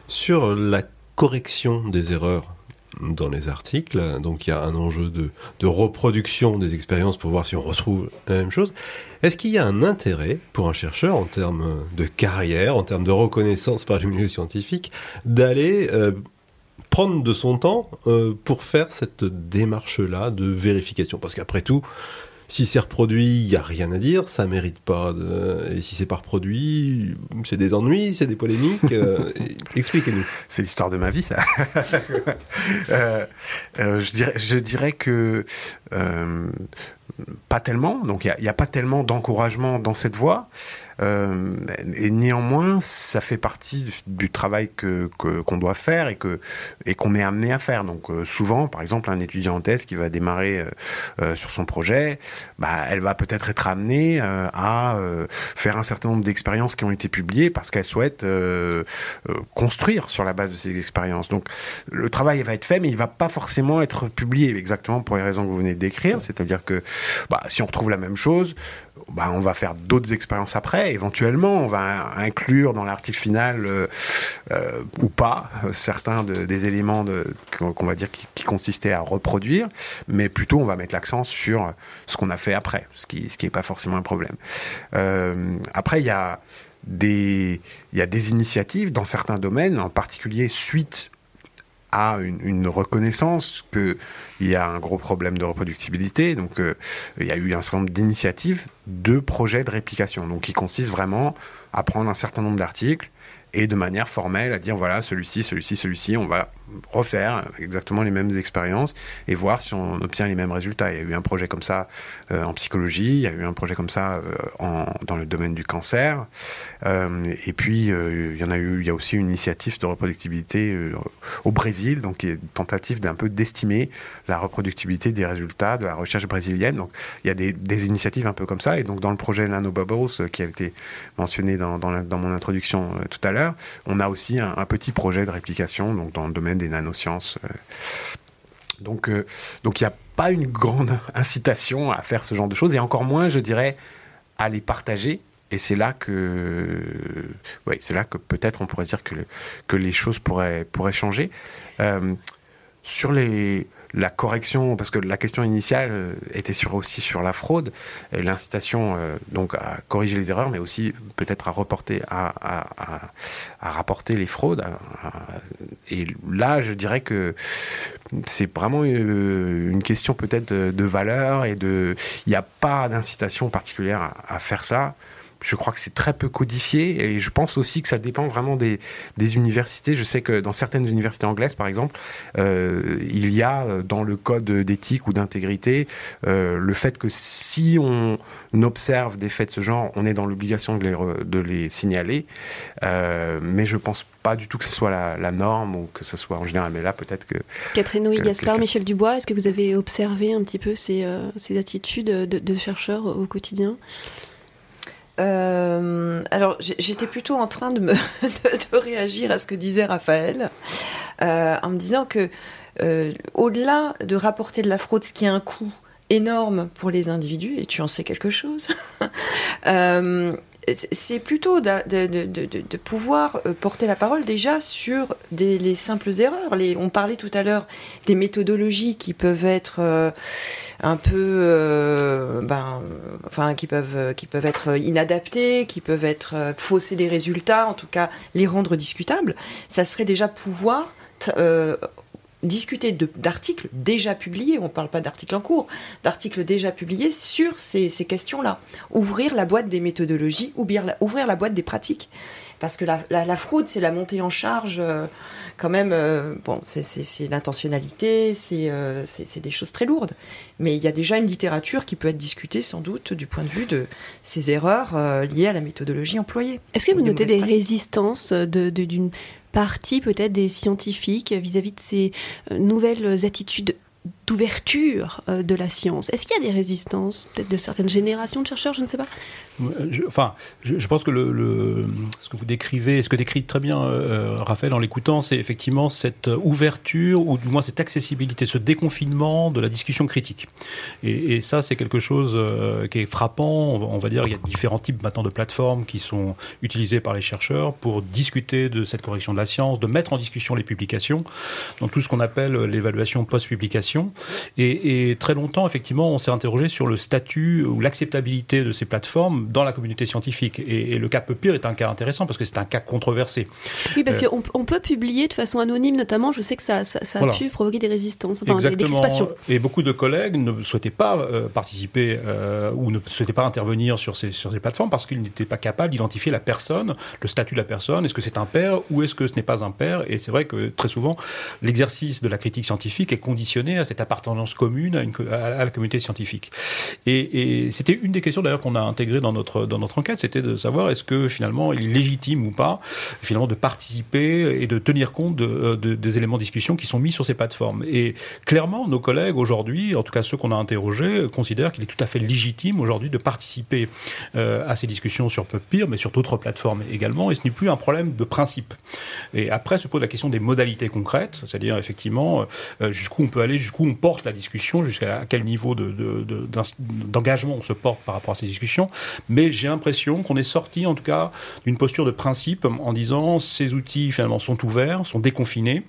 Sur la correction des erreurs dans les articles. Donc il y a un enjeu de, reproduction des expériences pour voir si on retrouve la même chose. Est-ce qu'il y a un intérêt pour un chercheur en termes de carrière, en termes de reconnaissance par le milieu scientifique, d'aller euh, prendre de son temps euh, pour faire cette démarche-là de vérification? Parce qu'après tout, si c'est reproduit, il n'y a rien à dire, ça mérite pas de... Et si c'est pas reproduit, c'est des ennuis, c'est des polémiques. Euh, [laughs] Expliquez-nous. C'est l'histoire de ma vie, ça. [laughs] euh, euh, je, dirais, je dirais que euh, pas tellement, donc il n'y a, a, pas tellement d'encouragement dans cette voie. Euh, et néanmoins, ça fait partie du, travail que qu'on qu doit faire et que et qu'on est amené à faire. Donc euh, souvent, par exemple, un étudiant en thèse qui va démarrer euh, euh, sur son projet, bah, elle va peut-être être amenée euh, à euh, faire un certain nombre d'expériences qui ont été publiées parce qu'elle souhaite construire sur la base de ces expériences. Donc le travail va être fait, mais il va pas forcément être publié exactement pour les raisons que vous venez de décrire. C'est-à-dire que bah, si on retrouve la même chose, bah, on va faire d'autres expériences après. Éventuellement, on va inclure dans l'article final euh, euh, ou pas certains de, des éléments qu'on va dire qui, qui, consistaient à reproduire, mais plutôt on va mettre l'accent sur ce qu'on a fait après, ce qui ce qui n'est pas forcément un problème. Euh, après, il y a des il y a des initiatives dans certains domaines, en particulier suite à une, une reconnaissance qu'il y a un gros problème de reproductibilité. Donc, euh, il y a eu un certain nombre d'initiatives de projets de réplication, donc qui consistent vraiment à prendre un certain nombre d'articles et de manière formelle à dire voilà celui-ci, celui-ci, celui-ci, on va refaire exactement les mêmes expériences et voir si on obtient les mêmes résultats. Il y a eu un projet comme ça euh, en psychologie, il y a eu un projet comme ça euh, dans le domaine du cancer, euh, et puis il y en a eu, il y a aussi une initiative de reproductibilité au Brésil, donc une tentative d'un peu d'estimer la reproductibilité des résultats de la recherche brésilienne. Donc il y a des, initiatives un peu comme ça, et donc dans le projet Nanobubbles qui a été mentionné dans, mon introduction tout à l'heure, on a aussi un, petit projet de réplication dans le domaine des nanosciences. Donc, euh, donc il n'y a pas une grande [laughs] incitation à faire ce genre de choses, et encore moins, je dirais, à les partager et c'est là que, c'est là que peut-être on pourrait dire que, les choses pourraient, pourraient changer. Euh, sur les, la correction, parce que la question initiale euh, était sur, aussi sur la fraude, l'incitation euh, donc à corriger les erreurs, mais aussi peut-être à reporter, à, à, à, à, rapporter les fraudes. et là, je dirais que c'est vraiment euh, une question peut-être de, de, valeur et de, il n'y a pas d'incitation particulière à faire ça. Je crois que c'est très peu codifié et je pense aussi que ça dépend vraiment des, des universités. Je sais que dans certaines universités anglaises, par exemple, euh, il y a euh, dans le code d'éthique ou d'intégrité euh, le fait que si on observe des faits de ce genre, on est dans l'obligation de les, de les signaler. Euh, mais je pense pas du tout que ce soit la, la, norme ou que ce soit en général. Mais là, peut-être que. Catherine Nouy Gaspard, Michel Dubois, est-ce que vous avez observé un petit peu ces, ces attitudes de, de chercheurs au quotidien? Euh, alors j'étais plutôt en train de, me, [laughs] réagir à ce que disait Raphaël euh, en me disant que euh, au-delà de rapporter de la fraude, ce qui a un coût énorme pour les individus, et tu en sais quelque chose, [laughs] c'est plutôt de, pouvoir euh, porter la parole déjà sur les simples erreurs. On parlait tout à l'heure des méthodologies qui peuvent être euh, un peu, euh, ben, enfin, qui peuvent, qui peuvent être inadaptées, qui peuvent être euh, fausser des résultats, en tout cas les rendre discutables. Ça serait déjà pouvoir discuter d'articles déjà publiés, on ne parle pas d'articles en cours, d'articles déjà publiés sur ces, ces questions-là. Ouvrir la boîte des méthodologies, ouvrir la, ouvrir la boîte des pratiques. Parce que la, la, la fraude, c'est la montée en charge, euh, quand même, euh, bon, c'est l'intentionnalité, euh, c'est des choses très lourdes. Mais il y a déjà une littérature qui peut être discutée, sans doute, du point de vue de ces erreurs liées à la méthodologie employée. Est-ce que vous notez des pratiques. résistances d'une de, partie peut-être des scientifiques vis-à-vis -vis de ces nouvelles attitudes d'ouverture de la science. Est-ce qu'il y a des résistances, peut-être de certaines générations de chercheurs, je ne sais pas? Je, enfin, je, pense que ce que vous décrivez, ce que décrit très bien euh, Raphaël en l'écoutant, c'est effectivement cette ouverture ou du moins cette accessibilité, ce déconfinement de la discussion critique. Et, ça, c'est quelque chose euh, qui est frappant. On, va dire, il y a différents types maintenant de plateformes qui sont utilisées par les chercheurs pour discuter de cette correction de la science, de mettre en discussion les publications, donc tout ce qu'on appelle l'évaluation post-publication. Et, et très longtemps, effectivement, on s'est interrogé sur le statut ou l'acceptabilité de ces plateformes dans la communauté scientifique. Et, et, le cas Pupir est un cas intéressant parce que c'est un cas controversé. Oui, parce euh, qu'on on peut publier de façon anonyme, notamment. Je sais que ça, ça, ça a voilà. pu provoquer des résistances, enfin, des, des crispations. Et beaucoup de collègues ne souhaitaient pas euh, participer euh, ou ne souhaitaient pas intervenir sur ces, sur ces plateformes parce qu'ils n'étaient pas capables d'identifier la personne, le statut de la personne. Est-ce que c'est un père ou est-ce que ce n'est pas un père? Et c'est vrai que très souvent, l'exercice de la critique scientifique est conditionné à cette appartenance commune à, une, à, la communauté scientifique. Et, c'était une des questions d'ailleurs qu'on a intégrées dans notre, dans notre enquête, c'était de savoir est-ce que finalement il est légitime ou pas finalement de participer et de tenir compte de, de, des éléments de discussion qui sont mis sur ces plateformes. Et clairement, nos collègues aujourd'hui, en tout cas ceux qu'on a interrogés, considèrent qu'il est tout à fait légitime aujourd'hui de participer euh, à ces discussions sur PubPeer, mais sur d'autres plateformes également. Et ce n'est plus un problème de principe. Et après se pose la question des modalités concrètes, c'est-à-dire effectivement euh, jusqu'où on peut aller, jusqu'où on porte la discussion, jusqu'à quel niveau d'engagement de, de, on se porte par rapport à ces discussions mais j'ai l'impression qu'on est sorti en tout cas d'une posture de principe en disant ces outils finalement sont ouverts, sont déconfinés,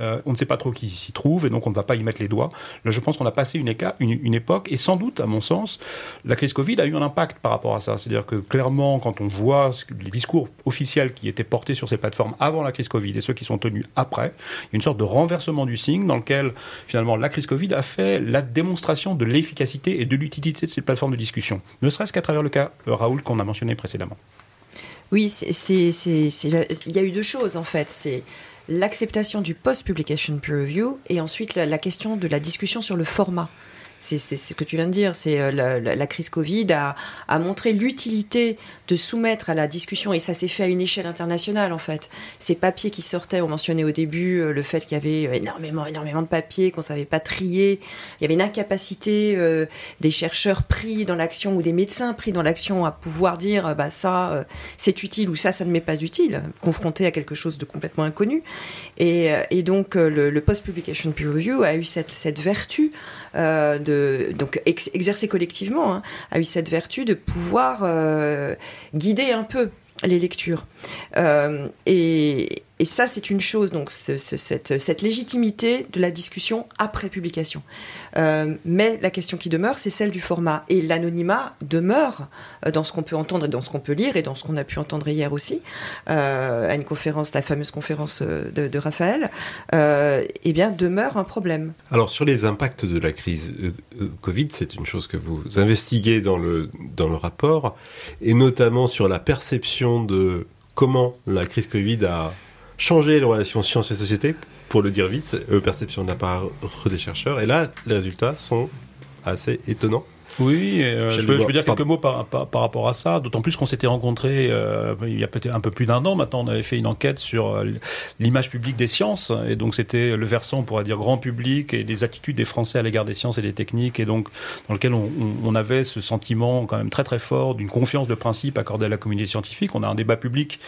euh, on ne sait pas trop qui s'y trouve et donc on ne va pas y mettre les doigts. Là, je pense qu'on a passé une, époque et sans doute, à mon sens, la crise Covid a eu un impact par rapport à ça. C'est-à-dire que clairement, quand on voit les discours officiels qui étaient portés sur ces plateformes avant la crise Covid et ceux qui sont tenus après, il y a une sorte de renversement du signe dans lequel finalement la crise Covid a fait la démonstration de l'efficacité et de l'utilité de ces plateformes de discussion, ne serait-ce qu'à travers le cas Raoul qu'on a mentionné précédemment. Oui, il y a eu deux choses en fait. C'est l'acceptation du post-publication peer review et ensuite la, question de la discussion sur le format. C'est ce que tu viens de dire. C'est euh, la, crise Covid a, a montré l'utilité de soumettre à la discussion, et ça s'est fait à une échelle internationale en fait. Ces papiers qui sortaient, on mentionnait au début euh, le fait qu'il y avait énormément, énormément de papiers, qu'on savait pas trier. Il y avait une incapacité euh, des chercheurs pris dans l'action ou des médecins pris dans l'action à pouvoir dire bah ça euh, c'est utile ou ça ça ne m'est pas utile, confronté à quelque chose de complètement inconnu. Et, et donc le, le post-publication peer review a eu cette, cette vertu euh, de donc exercer collectivement hein, a eu cette vertu de pouvoir guider un peu les lectures. et, et ça, c'est une chose, donc cette, légitimité de la discussion après publication. Euh, mais la question qui demeure, c'est celle du format. Et l'anonymat demeure euh, dans ce qu'on peut entendre et dans ce qu'on peut lire et dans ce qu'on a pu entendre hier aussi, euh, à une conférence, la fameuse conférence de, Raphaël, eh bien, demeure un problème. Alors, sur les impacts de la crise Covid, c'est une chose que vous investiguez dans le, dans le rapport, et notamment sur la perception de comment la crise Covid a changer les relations sciences et société, pour le dire vite, euh, perception de la part des chercheurs. Et là, les résultats sont assez étonnants. Oui, euh, je, peux, dire quelques mots par, par, rapport à ça, d'autant plus qu'on s'était rencontrés euh, il y a peut-être un peu plus d'un an maintenant, on avait fait une enquête sur euh, l'image publique des sciences, et donc c'était le versant, on pourrait dire, grand public, et les attitudes des Français à l'égard des sciences et des techniques, et donc dans lequel on, on, avait ce sentiment quand même très très fort d'une confiance de principe accordée à la communauté scientifique. On a un débat public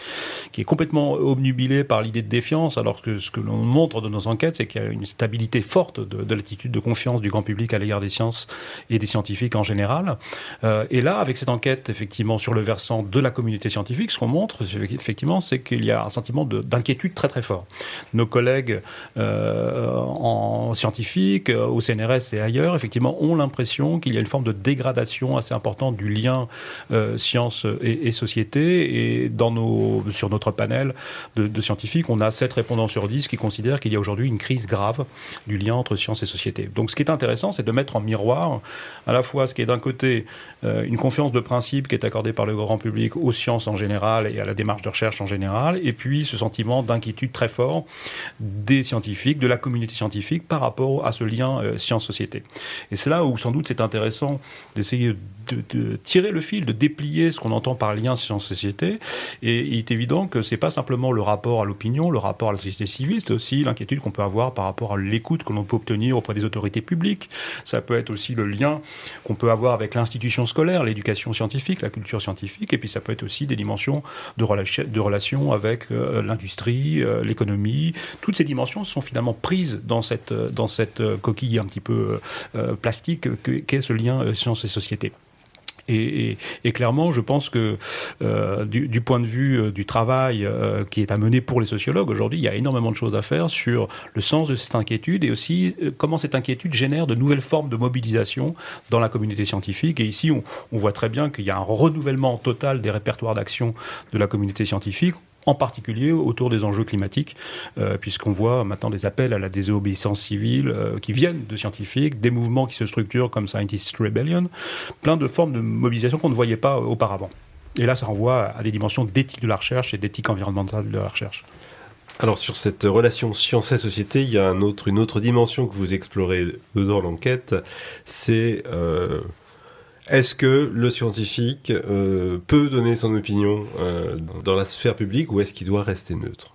qui est complètement obnubilé par l'idée de défiance, alors que ce que l'on montre dans nos enquêtes, c'est qu'il y a une stabilité forte de, de l'attitude de confiance du grand public à l'égard des sciences et des scientifiques en général. Euh, et là, avec cette enquête, effectivement, sur le versant de la communauté scientifique, ce qu'on montre, effectivement, c'est qu'il y a un sentiment d'inquiétude très très fort. Nos collègues euh, en scientifique, euh, au CNRS et ailleurs, effectivement, ont l'impression qu'il y a une forme de dégradation assez importante du lien science et, société. Et dans nos, sur notre panel de, de scientifiques, on a 7 répondants sur 10 qui considèrent qu'il y a aujourd'hui une crise grave du lien entre science et société. Donc ce qui est intéressant, c'est de mettre en miroir à la fois ce qui est d'un côté euh, une confiance de principe qui est accordée par le grand public aux sciences en général et à la démarche de recherche en général, et puis ce sentiment d'inquiétude très fort des scientifiques, de la communauté scientifique par rapport à ce lien euh, science-société. Et c'est là où sans doute c'est intéressant d'essayer de, tirer le fil, de déplier ce qu'on entend par lien science-société. Et il est évident que c'est pas simplement le rapport à l'opinion, le rapport à la société civile, c'est aussi l'inquiétude qu'on peut avoir par rapport à l'écoute que l'on peut obtenir auprès des autorités publiques. Ça peut être aussi le lien qu'on peut avoir avec l'institution scolaire, l'éducation scientifique, la culture scientifique, et puis ça peut être aussi des dimensions de, de relations avec euh, l'industrie, euh, l'économie. Toutes ces dimensions sont finalement prises dans cette, dans cette coquille un petit peu euh, plastique qu'est ce lien science et société. Et, clairement, je pense que du, point de vue du travail qui est à mener pour les sociologues aujourd'hui, il y a énormément de choses à faire sur le sens de cette inquiétude et aussi comment cette inquiétude génère de nouvelles formes de mobilisation dans la communauté scientifique. Et ici, on, on voit très bien qu'il y a un renouvellement total des répertoires d'action de la communauté scientifique en particulier autour des enjeux climatiques, euh, puisqu'on voit maintenant des appels à la désobéissance civile euh, qui viennent de scientifiques, des mouvements qui se structurent comme Scientist Rebellion, plein de formes de mobilisation qu'on ne voyait pas auparavant. Et là, ça renvoie à des dimensions d'éthique de la recherche et d'éthique environnementale de la recherche. Alors sur cette relation science et société, il y a une autre dimension que vous explorez dans l'enquête, c'est euh, est-ce que le scientifique euh, peut donner son opinion euh, dans la sphère publique ou est-ce qu'il doit rester neutre?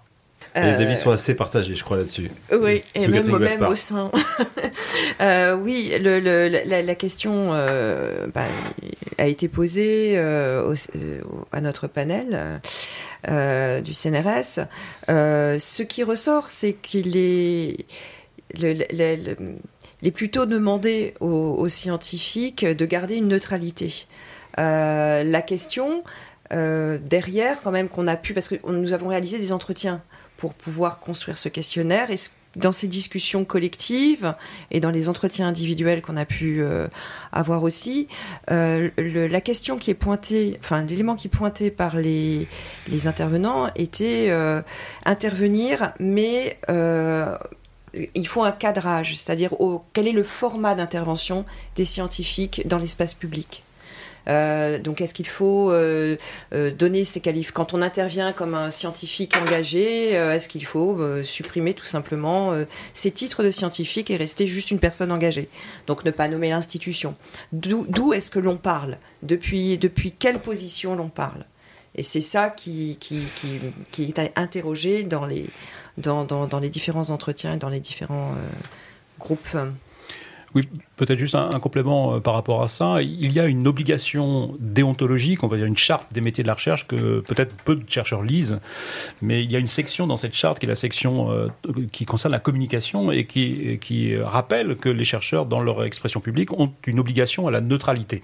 Les euh, avis sont assez partagés, je crois, là-dessus. Oui, et même, même au sein. [laughs] oui, la, question bah, a été posée à notre panel du CNRS. ce qui ressort, c'est qu'il est. Le, il est plutôt demandé aux, scientifiques de garder une neutralité. Euh, la question euh, derrière, quand même, qu'on a pu, parce que nous avons réalisé des entretiens pour pouvoir construire ce questionnaire, et dans ces discussions collectives et dans les entretiens individuels qu'on a pu euh, avoir aussi, la question qui est pointée, enfin l'élément qui est pointé par les, les intervenants était intervenir, mais il faut un cadrage, c'est-à-dire quel est le format d'intervention des scientifiques dans l'espace public. Euh, donc, est-ce qu'il faut euh, euh, donner ces qualifs Quand on intervient comme un scientifique engagé, est-ce qu'il faut supprimer tout simplement ces titres de scientifique et rester juste une personne engagée? Donc, ne pas nommer l'institution. D'où est-ce que l'on parle? Depuis, depuis quelle position l'on parle? Et c'est ça qui, qui, qui, est interrogé dans les, dans, dans, les différents entretiens et dans les différents euh, groupes Oui, peut-être juste un, complément euh, par rapport à ça. Il y a une obligation déontologique, on va dire une charte des métiers de la recherche que peut-être peu de chercheurs lisent, mais il y a une section dans cette charte qui est la section euh, qui concerne la communication et qui, rappelle que les chercheurs, dans leur expression publique, ont une obligation à la neutralité.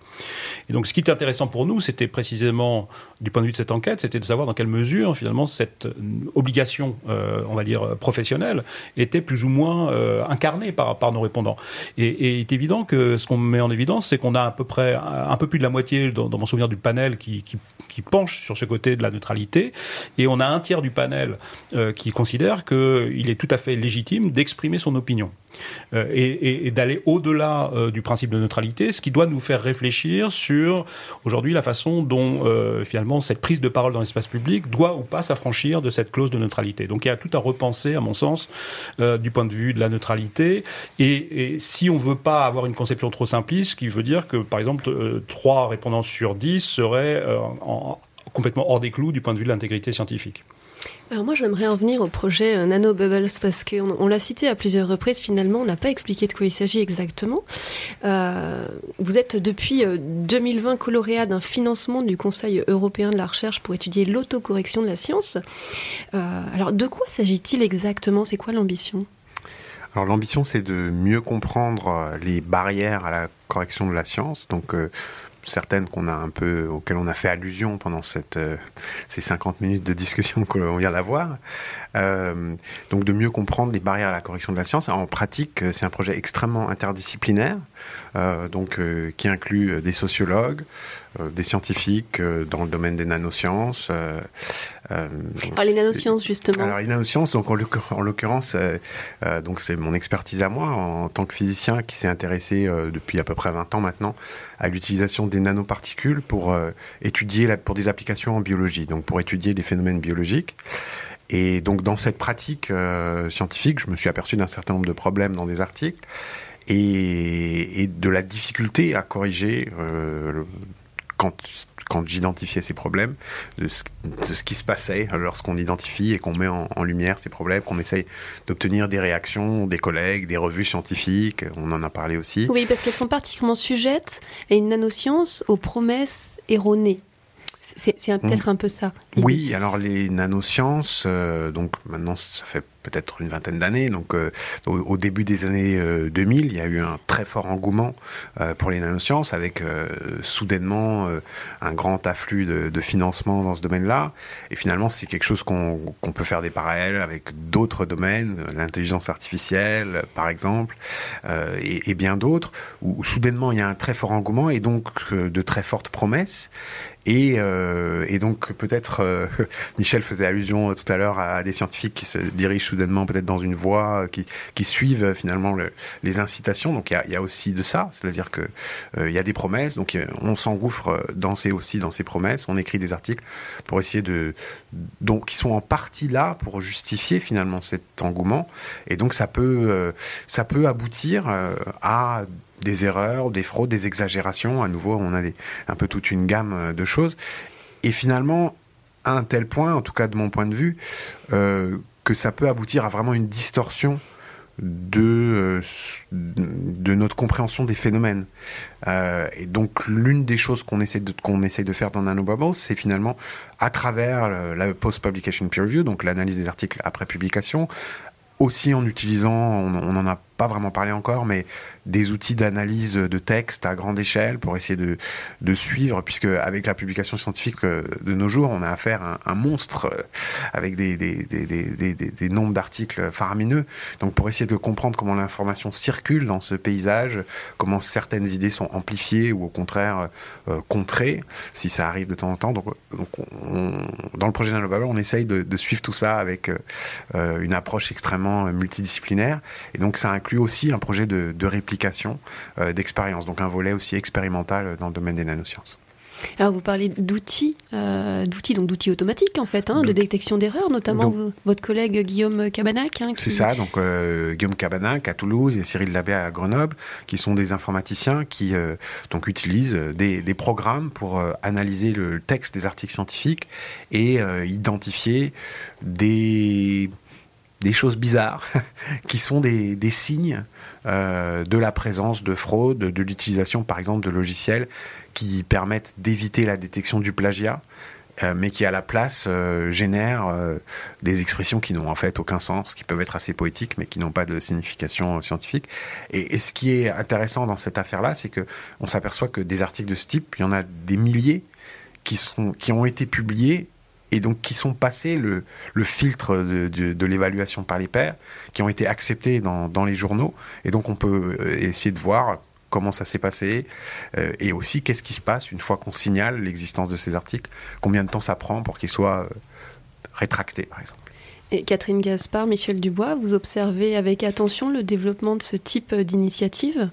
Et donc, ce qui est intéressant pour nous, c'était précisément, du point de vue de cette enquête, c'était de savoir dans quelle mesure, finalement, cette obligation, on va dire, professionnelle, était plus ou moins incarnée par, par nos répondants. Et, et, il est évident que ce qu'on met en évidence, c'est qu'on a à peu près un peu plus de la moitié, dans, mon souvenir du panel, qui, qui, penche sur ce côté de la neutralité, et on a un tiers du panel euh, qui considère qu'il est tout à fait légitime d'exprimer son opinion. Euh, et, d'aller au-delà euh, du principe de neutralité, ce qui doit nous faire réfléchir sur aujourd'hui la façon dont euh, finalement cette prise de parole dans l'espace public doit ou pas s'affranchir de cette clause de neutralité. Donc il y a tout à repenser, à mon sens, du point de vue de la neutralité. Et, si on veut pas avoir une conception trop simpliste, qui veut dire que par exemple trois répondants sur 10 seraient complètement hors des clous du point de vue de l'intégrité scientifique. Alors moi j'aimerais en venir au projet euh, Nano Bubbles parce qu'on on, l'a cité à plusieurs reprises, finalement on n'a pas expliqué de quoi il s'agit exactement. Euh, vous êtes depuis 2020 euh, coloréat d'un financement du Conseil européen de la recherche pour étudier l'autocorrection de la science. alors de quoi s'agit-il exactement? C'est quoi l'ambition? Alors l'ambition, c'est de mieux comprendre les barrières à la correction de la science. Donc certaines qu'on a un peu, auxquelles on a fait allusion pendant euh, ces 50 minutes de discussion [laughs] qu'on vient d'avoir. Euh, donc de mieux comprendre les barrières à la correction de la science. En pratique, euh, c'est un projet extrêmement interdisciplinaire, donc qui inclut des sociologues, des scientifiques dans le domaine des nanosciences. alors les nanosciences justement. Alors les nanosciences, donc en l'occurrence, donc c'est mon expertise à moi en tant que physicien qui s'est intéressé depuis à peu près 20 ans maintenant à l'utilisation des nanoparticules pour étudier la, pour des applications en biologie, donc pour étudier des phénomènes biologiques. Et donc dans cette pratique euh, scientifique, je me suis aperçu d'un certain nombre de problèmes dans des articles et, et de la difficulté à corriger euh, quand, quand j'identifiais ces problèmes, de ce, de ce, qui se passait lorsqu'on identifie et qu'on met en, en, lumière ces problèmes, qu'on essaye d'obtenir des réactions des collègues, des revues scientifiques, on en a parlé aussi. Oui, parce qu'elles sont particulièrement sujettes à une nanoscience aux promesses erronées. C'est peut-être un peu ça. Oui, alors les nanosciences, euh, donc maintenant ça fait peut-être une vingtaine d'années. Donc, euh, au, début des années 2000, euh, il y a eu un très fort engouement euh, pour les nanosciences, avec soudainement un grand afflux de, de, financement dans ce domaine-là. Et finalement, c'est quelque chose qu'on peut faire des parallèles avec d'autres domaines, l'intelligence artificielle, par exemple, et, et, bien d'autres, où, où, soudainement il y a un très fort engouement et donc de très fortes promesses. Et, et donc peut-être [laughs] Michel faisait allusion tout à l'heure à des scientifiques qui se dirigent soudainement peut-être dans une voie euh, qui, qui suivent euh, finalement les incitations. Donc il y a, y a, aussi de ça, c'est-à-dire que euh, il y a des promesses, donc on s'engouffre dans ces aussi dans ces promesses. On écrit des articles pour essayer de donc qui sont en partie là pour justifier finalement cet engouement. Et donc ça peut ça peut aboutir à des erreurs, des fraudes, des exagérations. À nouveau, on a un peu toute une gamme de choses. Et finalement, à un tel point, en tout cas de mon point de vue, euh, que ça peut aboutir à vraiment une distorsion de, euh, notre compréhension des phénomènes. Euh, et donc l'une des choses qu'on essaie de faire dans NanoBubbles, c'est finalement à travers la post-publication peer review, donc l'analyse des articles après publication, aussi en utilisant, on n'en a pas vraiment parlé encore, mais des outils d'analyse de texte à grande échelle pour essayer de, de suivre, puisque avec la publication scientifique euh, de nos jours, on a affaire à un, monstre euh, avec des, des, des, des, nombres d'articles faramineux. Donc pour essayer de comprendre comment l'information circule dans ce paysage, comment certaines idées sont amplifiées ou au contraire euh, contrées, si ça arrive de temps en temps. Donc, donc on, dans le projet NanoBabel, on essaye de, suivre tout ça avec une approche extrêmement multidisciplinaire. Et donc ça inclut aussi un projet de, de réplique euh, d'expérience, donc un volet aussi expérimental dans le domaine des nanosciences. Alors vous parlez d'outils, euh, d'outils donc d'outils automatiques en fait, hein, de détection d'erreurs, notamment votre collègue Guillaume Cabanac. Hein, C'est ça, donc euh, Guillaume Cabanac à Toulouse et Cyril Labbé à Grenoble, qui sont des informaticiens qui donc utilisent des, des, programmes pour analyser le texte des articles scientifiques et identifier des des choses bizarres [laughs] qui sont des, signes euh, de la présence de fraude, de l'utilisation par exemple de logiciels qui permettent d'éviter la détection du plagiat, euh, mais qui à la place euh, génèrent des expressions qui n'ont en fait aucun sens, qui peuvent être assez poétiques, mais qui n'ont pas de signification scientifique. Et, et, ce qui est intéressant dans cette affaire-là, c'est que on s'aperçoit que des articles de ce type, il y en a des milliers qui sont qui ont été publiés et donc qui sont passés le, filtre de, l'évaluation par les pairs, qui ont été acceptés dans, les journaux. Et donc on peut essayer de voir comment ça s'est passé euh, et aussi qu'est-ce qui se passe une fois qu'on signale l'existence de ces articles, combien de temps ça prend pour qu'ils soient euh, rétractés par exemple. Et Catherine Gaspard, Michel Dubois, vous observez avec attention le développement de ce type d'initiative?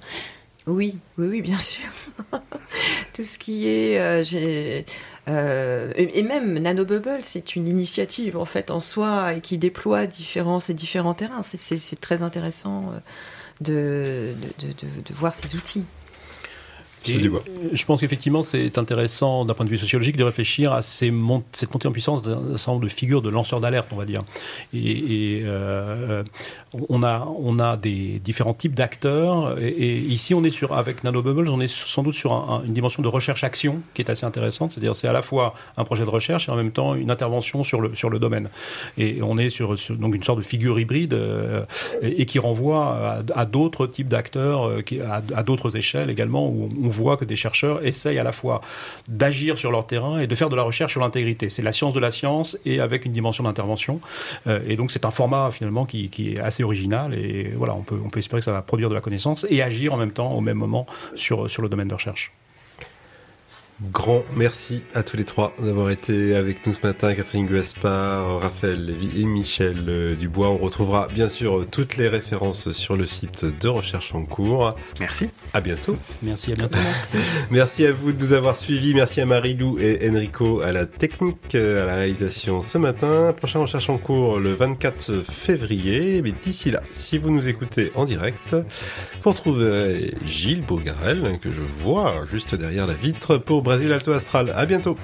Oui, oui, oui, bien sûr. [laughs] Tout ce qui est, euh, euh, et même Nanobubble, c'est une initiative en fait en soi et qui déploie différents, ces différents terrains. C'est très intéressant de, de, de voir ces outils. Je pense qu'effectivement, c'est intéressant d'un point de vue sociologique de réfléchir à ces mont cette montée en puissance d'un certain nombre de figures de lanceurs d'alerte, on va dire. Et, et euh, on a on a des différents types d'acteurs. Et, et, ici, on est sur avec NanoBubbles, on est sans doute sur un, un, une dimension de recherche-action qui est assez intéressante. C'est-à-dire, c'est à la fois un projet de recherche et en même temps une intervention sur le sur le domaine. Et on est sur, sur donc une sorte de figure hybride euh, et, et, qui renvoie à, à d'autres types d'acteurs, euh, à, à d'autres échelles également où on voit que des chercheurs essayent à la fois d'agir sur leur terrain et de faire de la recherche sur l'intégrité. C'est la science de la science et avec une dimension d'intervention. Euh, et donc c'est un format finalement qui, qui, est assez original et voilà, on peut, on peut espérer que ça va produire de la connaissance et agir en même temps, au même moment, sur, sur le domaine de recherche. Grand merci à tous les trois d'avoir été avec nous ce matin, Catherine Gaspard, Raphaël Lévy et Michel Dubois. On retrouvera bien sûr toutes les références sur le site de Recherche en cours. Merci. À bientôt. Merci, à bientôt. Merci. [laughs] merci à vous de nous avoir suivis. Merci à Marie-Lou et Enrico à la technique, à la réalisation ce matin. Prochain Recherche en cours le 24 février. Mais d'ici là, si vous nous écoutez en direct, vous retrouverez Gilles Beaugarel, que je vois juste derrière la vitre pour Brasil Alto Astral. À bientôt.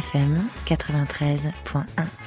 FM 93.1.